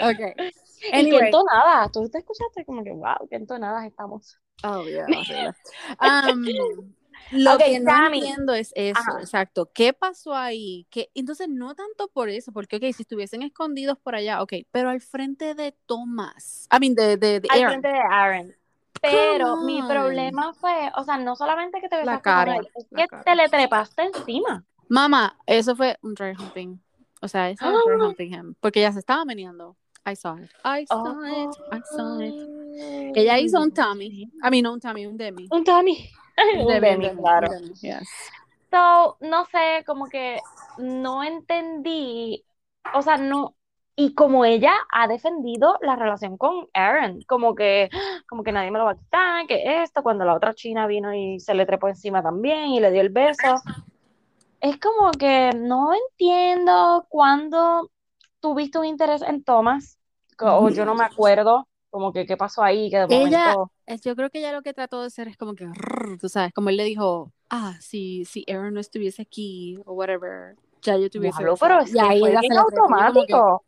Speaker 1: Ok.
Speaker 3: Y qué
Speaker 1: Anyway.
Speaker 3: entonadas. Tú te escuchaste como que, wow, qué entonadas estamos.
Speaker 1: Oh, yeah. Um, lo
Speaker 3: Ok,
Speaker 1: que no
Speaker 3: Tammy.
Speaker 1: entiendo es eso,
Speaker 3: Ajá.
Speaker 1: exacto. ¿Qué pasó ahí? Que, entonces, no tanto por eso, porque, ok, si estuviesen escondidos por allá, ok, pero al frente de Thomas, I mean, de, de, de
Speaker 3: Al
Speaker 1: Aaron.
Speaker 3: frente de Aaron. Pero
Speaker 1: Come
Speaker 3: mi
Speaker 1: on.
Speaker 3: problema fue, o sea, no solamente que te
Speaker 1: La
Speaker 3: besaste con
Speaker 1: cara,
Speaker 3: él, es
Speaker 1: la
Speaker 3: que
Speaker 1: cara.
Speaker 3: te le trepaste encima.
Speaker 1: Mamá, eso fue un dry humping. O sea, eso era dry
Speaker 3: Ah.
Speaker 1: humping him, porque ella se estaba meneando. I saw it. I saw
Speaker 3: Oh.
Speaker 1: it. I saw it. Ella hizo un Tommy. I mean, no un Tommy, un Demi.
Speaker 3: Un Tommy. Un Demi,
Speaker 1: un
Speaker 3: claro.
Speaker 1: un Demi, yes.
Speaker 3: So, no sé, como que no entendí, o sea, no, y como ella ha defendido la relación con Aaron, como que, como que nadie me lo va a quitar, que esto, cuando la otra china vino y se le trepó encima también y le dio el beso, es como que no entiendo cuándo tuviste un interés en Thomas, o yo no me acuerdo, como que qué pasó ahí, que de
Speaker 1: Ella-
Speaker 3: momento,
Speaker 1: Yo creo que ella lo que trató de hacer es como que, tú sabes, como él le dijo, ah, si, si Aaron no estuviese aquí o whatever, ya yo tuviese besado".
Speaker 3: pero es
Speaker 1: Y
Speaker 3: que
Speaker 1: ahí
Speaker 3: fue bien automático,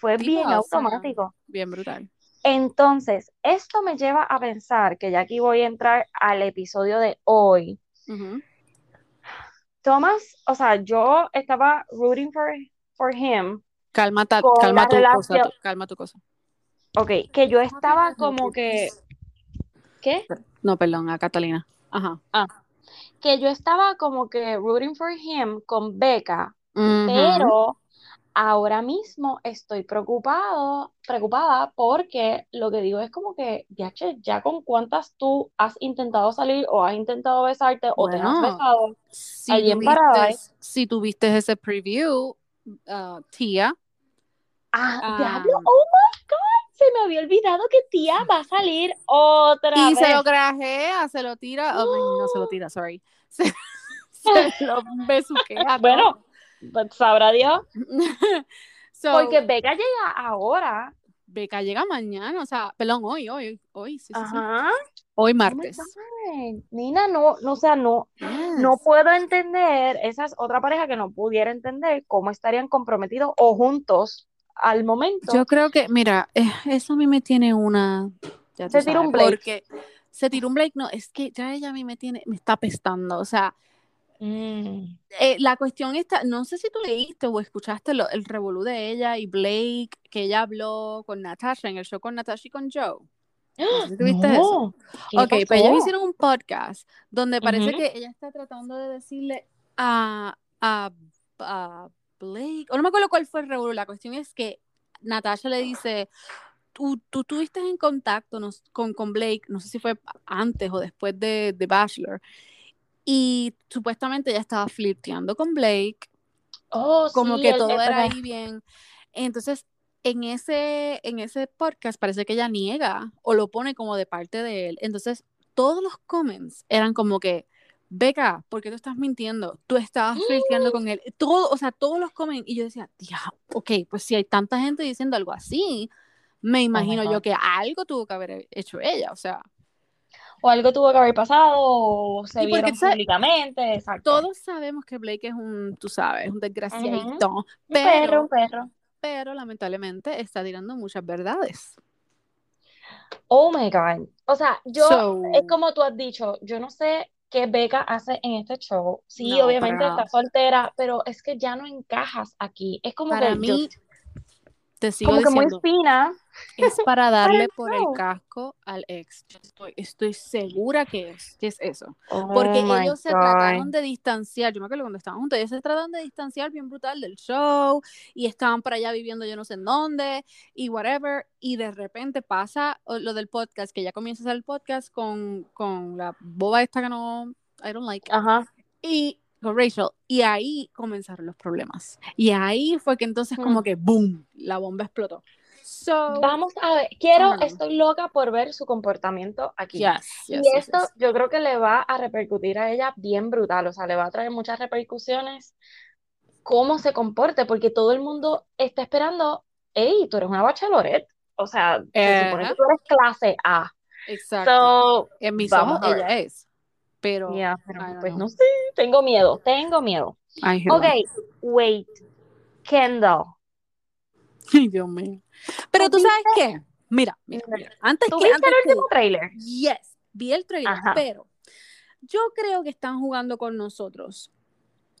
Speaker 3: fue bien automático.
Speaker 1: bien brutal.
Speaker 3: Entonces, esto me lleva a pensar que ya aquí voy a entrar al episodio de hoy. Thomas, o sea, yo estaba rooting for, for him,
Speaker 1: Calma, ta- calma tu cosa, tu- calma tu cosa.
Speaker 3: ok, que yo estaba como que, ¿qué?
Speaker 1: No, perdón, a Catalina. Ajá.
Speaker 3: Que yo estaba como que rooting for him con Becca, pero ahora mismo estoy preocupado, preocupada porque lo que digo es como que, ya, che, ya con cuántas tú has intentado salir o has intentado besarte o te has
Speaker 1: Bueno,
Speaker 3: besado.
Speaker 1: Si
Speaker 3: Allí en
Speaker 1: tuviste,
Speaker 3: Paradise.
Speaker 1: si tuviste ese preview, ah, tía,
Speaker 3: Ah,
Speaker 1: Ah.
Speaker 3: diablo, oh my God, se me había olvidado que tía va a salir otra
Speaker 1: y se
Speaker 3: vez.
Speaker 1: lo grajea, se lo tira, oh, ay, no se lo tira, sorry. Se, se lo besuquea.
Speaker 3: Bueno, sabrá Dios.
Speaker 1: So,
Speaker 3: porque Becca llega ahora.
Speaker 1: Beca llega mañana, o sea, perdón, hoy, hoy, hoy, sí, sí, sí.
Speaker 3: Ajá.
Speaker 1: Hoy
Speaker 3: Oh
Speaker 1: martes.
Speaker 3: God. Nina, no, no, o sea, no, no
Speaker 1: Yes.
Speaker 3: puedo entender, esa es otra pareja que no pudiera entender cómo estarían comprometidos o juntos al momento.
Speaker 1: Yo creo que, mira, eh, eso a mí me tiene una. Ya
Speaker 3: Se tira un Blake.
Speaker 1: Porque se tiró un Blake, no, es que ya ella a mí me tiene, me está pestando. O sea,
Speaker 3: Mm.
Speaker 1: eh, la cuestión está, no sé si tú leíste o escuchaste lo- el revolú de ella y Blake, que ella habló con Natasha en el show con Natasha y con Joe. No sé si tuviste eso.
Speaker 3: No, ¿qué
Speaker 1: Ok, pues ellos hicieron un podcast donde parece
Speaker 3: Ujú.
Speaker 1: que ella está tratando de decirle a, a, a Blake, o no me acuerdo cuál fue el revuelo, la cuestión es que Natasha le dice, tú, tú estuviste en contacto no- con, con Blake, no sé si fue antes o después de, de Bachelor, y supuestamente ella estaba flirteando con Blake,
Speaker 3: Oh,
Speaker 1: como
Speaker 3: sí,
Speaker 1: que
Speaker 3: el-
Speaker 1: todo
Speaker 3: el-
Speaker 1: era ahí bien. Entonces, en ese, en ese podcast parece que ella niega o lo pone como de parte de él. Entonces, todos los comments eran como que, Beca, ¿por qué tú estás mintiendo? Tú estabas flirteando con él. Todo, o sea, todos los comments. Y yo decía, ya, ok, pues si hay tanta gente diciendo algo así, me imagino yo
Speaker 3: God.
Speaker 1: que algo tuvo que haber hecho ella. O sea,
Speaker 3: O algo tuvo que haber pasado, o se vieron públicamente, exacto.
Speaker 1: todos sabemos que Blake es un, tú sabes, un desgraciadito.
Speaker 3: Un
Speaker 1: pero,
Speaker 3: perro, un perro.
Speaker 1: pero lamentablemente está tirando muchas verdades.
Speaker 3: Oh my God. O sea, yo,
Speaker 1: So-
Speaker 3: es como tú has dicho, yo no sé qué Becca hace en este show. Sí,
Speaker 1: No,
Speaker 3: obviamente está soltera, pero es que ya no encajas aquí. Es como
Speaker 1: Para
Speaker 3: que yo-
Speaker 1: mí, te sigo
Speaker 3: como que muy
Speaker 1: diciendo,
Speaker 3: fina.
Speaker 1: es para darle por el casco al ex. Estoy, estoy segura que es, que es eso.
Speaker 3: Oh
Speaker 1: Porque ellos se
Speaker 3: God.
Speaker 1: trataron de distanciar, yo me acuerdo cuando estaban juntos, ellos se trataron de distanciar bien brutal del show y estaban para allá viviendo yo no sé en dónde y whatever. Y de repente pasa lo del podcast, que ya comienza a hacer el podcast con, con la boba esta que no, I don't like.
Speaker 3: Ajá.
Speaker 1: y con Rachel y ahí comenzaron los problemas y ahí fue que entonces como
Speaker 3: Hmm.
Speaker 1: que boom la bomba explotó so
Speaker 3: Vamos a ver, quiero, estoy loca por ver su comportamiento aquí.
Speaker 1: yes,
Speaker 3: Y
Speaker 1: yes, yes,
Speaker 3: esto
Speaker 1: yes.
Speaker 3: yo creo que le va a repercutir a ella bien brutal, o sea, le va a traer muchas repercusiones cómo se comporte, porque todo el mundo está esperando, hey, tú eres una bachelorette, o sea, se supone que tú eres clase A.
Speaker 1: exacto
Speaker 3: So,
Speaker 1: en mis
Speaker 3: vamos
Speaker 1: ella es pero
Speaker 3: yeah, pero pues
Speaker 1: know.
Speaker 3: no sé, tengo miedo, tengo miedo. Ok, wait, Kendall,
Speaker 1: Ay, Dios mío pero
Speaker 3: ¿Tú
Speaker 1: sabes qué mira mira,
Speaker 3: Mira,
Speaker 1: antes
Speaker 3: ¿tú
Speaker 1: que
Speaker 3: viste
Speaker 1: antes
Speaker 3: el
Speaker 1: que
Speaker 3: último trailer?
Speaker 1: yes vi el trailer
Speaker 3: Ajá.
Speaker 1: pero yo creo que están jugando con nosotros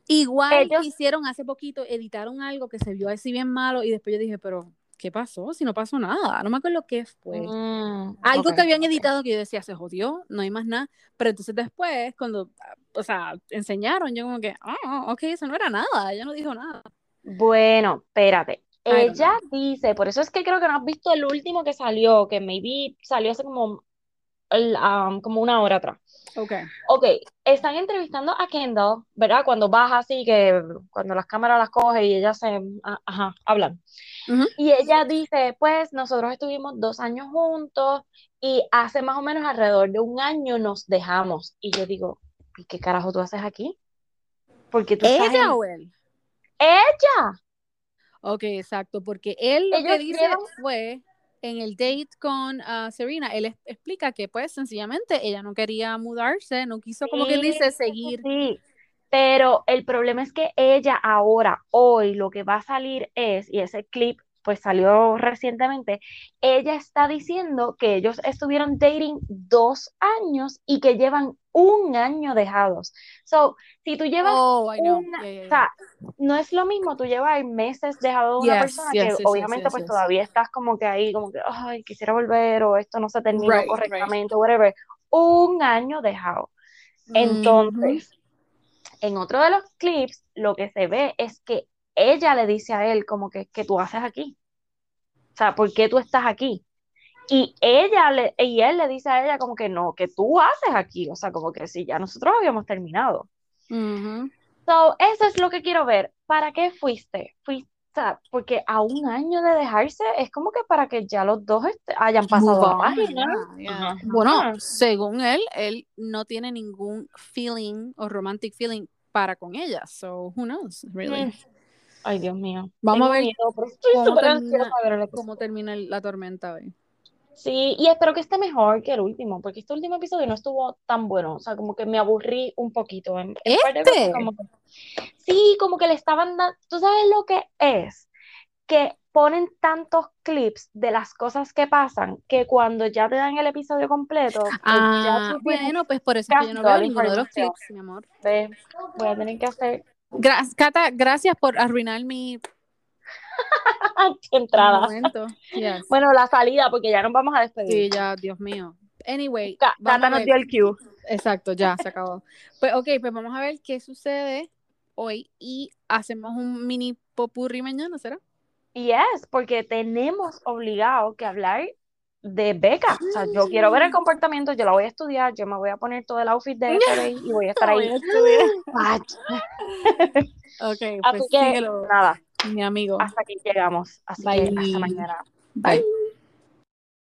Speaker 1: igual
Speaker 3: Ellos-
Speaker 1: hicieron hace poquito editaron algo que se vio así bien malo y después yo dije pero ¿qué pasó? Si no pasó nada, no me acuerdo qué fue.
Speaker 3: Mm,
Speaker 1: Algo
Speaker 3: ok,
Speaker 1: que habían
Speaker 3: ok.
Speaker 1: editado que yo decía, se jodió, no hay más nada. Pero entonces después, cuando, o sea, enseñaron, yo como que, ah, ok, eso no era nada, ella no dijo nada.
Speaker 3: Bueno, espérate. Ella dice, por eso es que creo que no has visto el último que salió, que maybe salió hace como, um, como una hora atrás.
Speaker 1: Ok.
Speaker 3: Ok, están entrevistando a Kendall, ¿verdad? Cuando baja así, que cuando las cámaras las coge y ella se, ah, ajá, hablan. Y ella dice, pues nosotros estuvimos dos años juntos y hace más o menos alrededor de un año nos dejamos. Y yo digo, ¿y qué carajo tú haces aquí? Porque tú estás
Speaker 1: ¿Ella
Speaker 3: en...
Speaker 1: o él?
Speaker 3: ¡Ella!
Speaker 1: Ok, exacto, porque él lo que dice
Speaker 3: llevan-
Speaker 1: fue, en el date con ah, Serena, él es- explica que pues sencillamente ella no quería mudarse, no quiso como que dice seguir.
Speaker 3: Sí, pero el problema es que ella ahora, hoy, lo que va a salir es, y ese clip pues salió recientemente, ella está diciendo que ellos estuvieron dating dos años y que llevan un año dejados. So, si tú llevas
Speaker 1: Oh,
Speaker 3: una,
Speaker 1: Yeah, yeah,
Speaker 3: o sea,
Speaker 1: yeah.
Speaker 3: no es lo mismo tú llevar meses dejado de una
Speaker 1: Yes,
Speaker 3: persona
Speaker 1: yes,
Speaker 3: que
Speaker 1: yes,
Speaker 3: obviamente pues todavía estás como que ahí, como que, ay, quisiera volver o esto no se terminó
Speaker 1: Right, right.
Speaker 3: correctamente, whatever. Un año dejado. Entonces, en otro de los clips, lo que se ve es que ella le dice a él como que, ¿qué tú haces aquí? O sea, ¿por qué tú estás aquí? Y ella le, y él le dice a ella como que no, que tú haces aquí, o sea, como que sí, ya nosotros habíamos terminado.
Speaker 1: Ujú.
Speaker 3: So, eso es lo que quiero ver. ¿Para qué fuiste? Fuiste, sea, porque a un año de dejarse es como que para que ya los dos este- hayan pasado la página.
Speaker 1: yeah. Bueno, según él, él no tiene ningún feeling o romantic feeling para con ella. So, who knows, really.
Speaker 3: Mm. Ay, Dios mío.
Speaker 1: Vamos a
Speaker 3: Tengo
Speaker 1: ver
Speaker 3: miedo,
Speaker 1: cómo termina-. ¿Cómo termina la tormenta hoy?
Speaker 3: Sí, y espero que esté mejor que el último, porque este último episodio no estuvo tan bueno, o sea, como que me aburrí un poquito. En, en
Speaker 1: ¿Este?
Speaker 3: como que- sí, como que le estaban dando, ¿tú sabes lo que es? Que ponen tantos clips de las cosas que pasan que cuando ya te dan el episodio completo, pues ya
Speaker 1: Ah,
Speaker 3: tienes
Speaker 1: bueno, pues por eso es que yo no veo ninguno de los clips, mi amor.
Speaker 3: Ve, voy a tener que hacer
Speaker 1: Gra- Cata, gracias por arruinar mi,
Speaker 3: entrada.
Speaker 1: Yes.
Speaker 3: Bueno, la salida, porque ya nos vamos a despedir.
Speaker 1: Sí, ya, Dios mío. Anyway, vamos
Speaker 3: Cata nos dio el cue.
Speaker 1: Exacto, ya se acabó. Pues ok, pues vamos a ver qué sucede hoy y hacemos un mini popurri mañana, ¿será?
Speaker 3: Yes, porque tenemos obligado que hablar de Beca. O sea, yo quiero ver el comportamiento, yo la voy a estudiar, yo me voy a poner todo el outfit de FBI y voy a estar
Speaker 1: Voy
Speaker 3: ahí.
Speaker 1: a. Ok,
Speaker 3: Así
Speaker 1: pues
Speaker 3: que
Speaker 1: síguelo,
Speaker 3: nada,
Speaker 1: mi amigo.
Speaker 3: hasta aquí llegamos. Así
Speaker 1: Bye.
Speaker 3: que hasta mañana.
Speaker 1: Bye.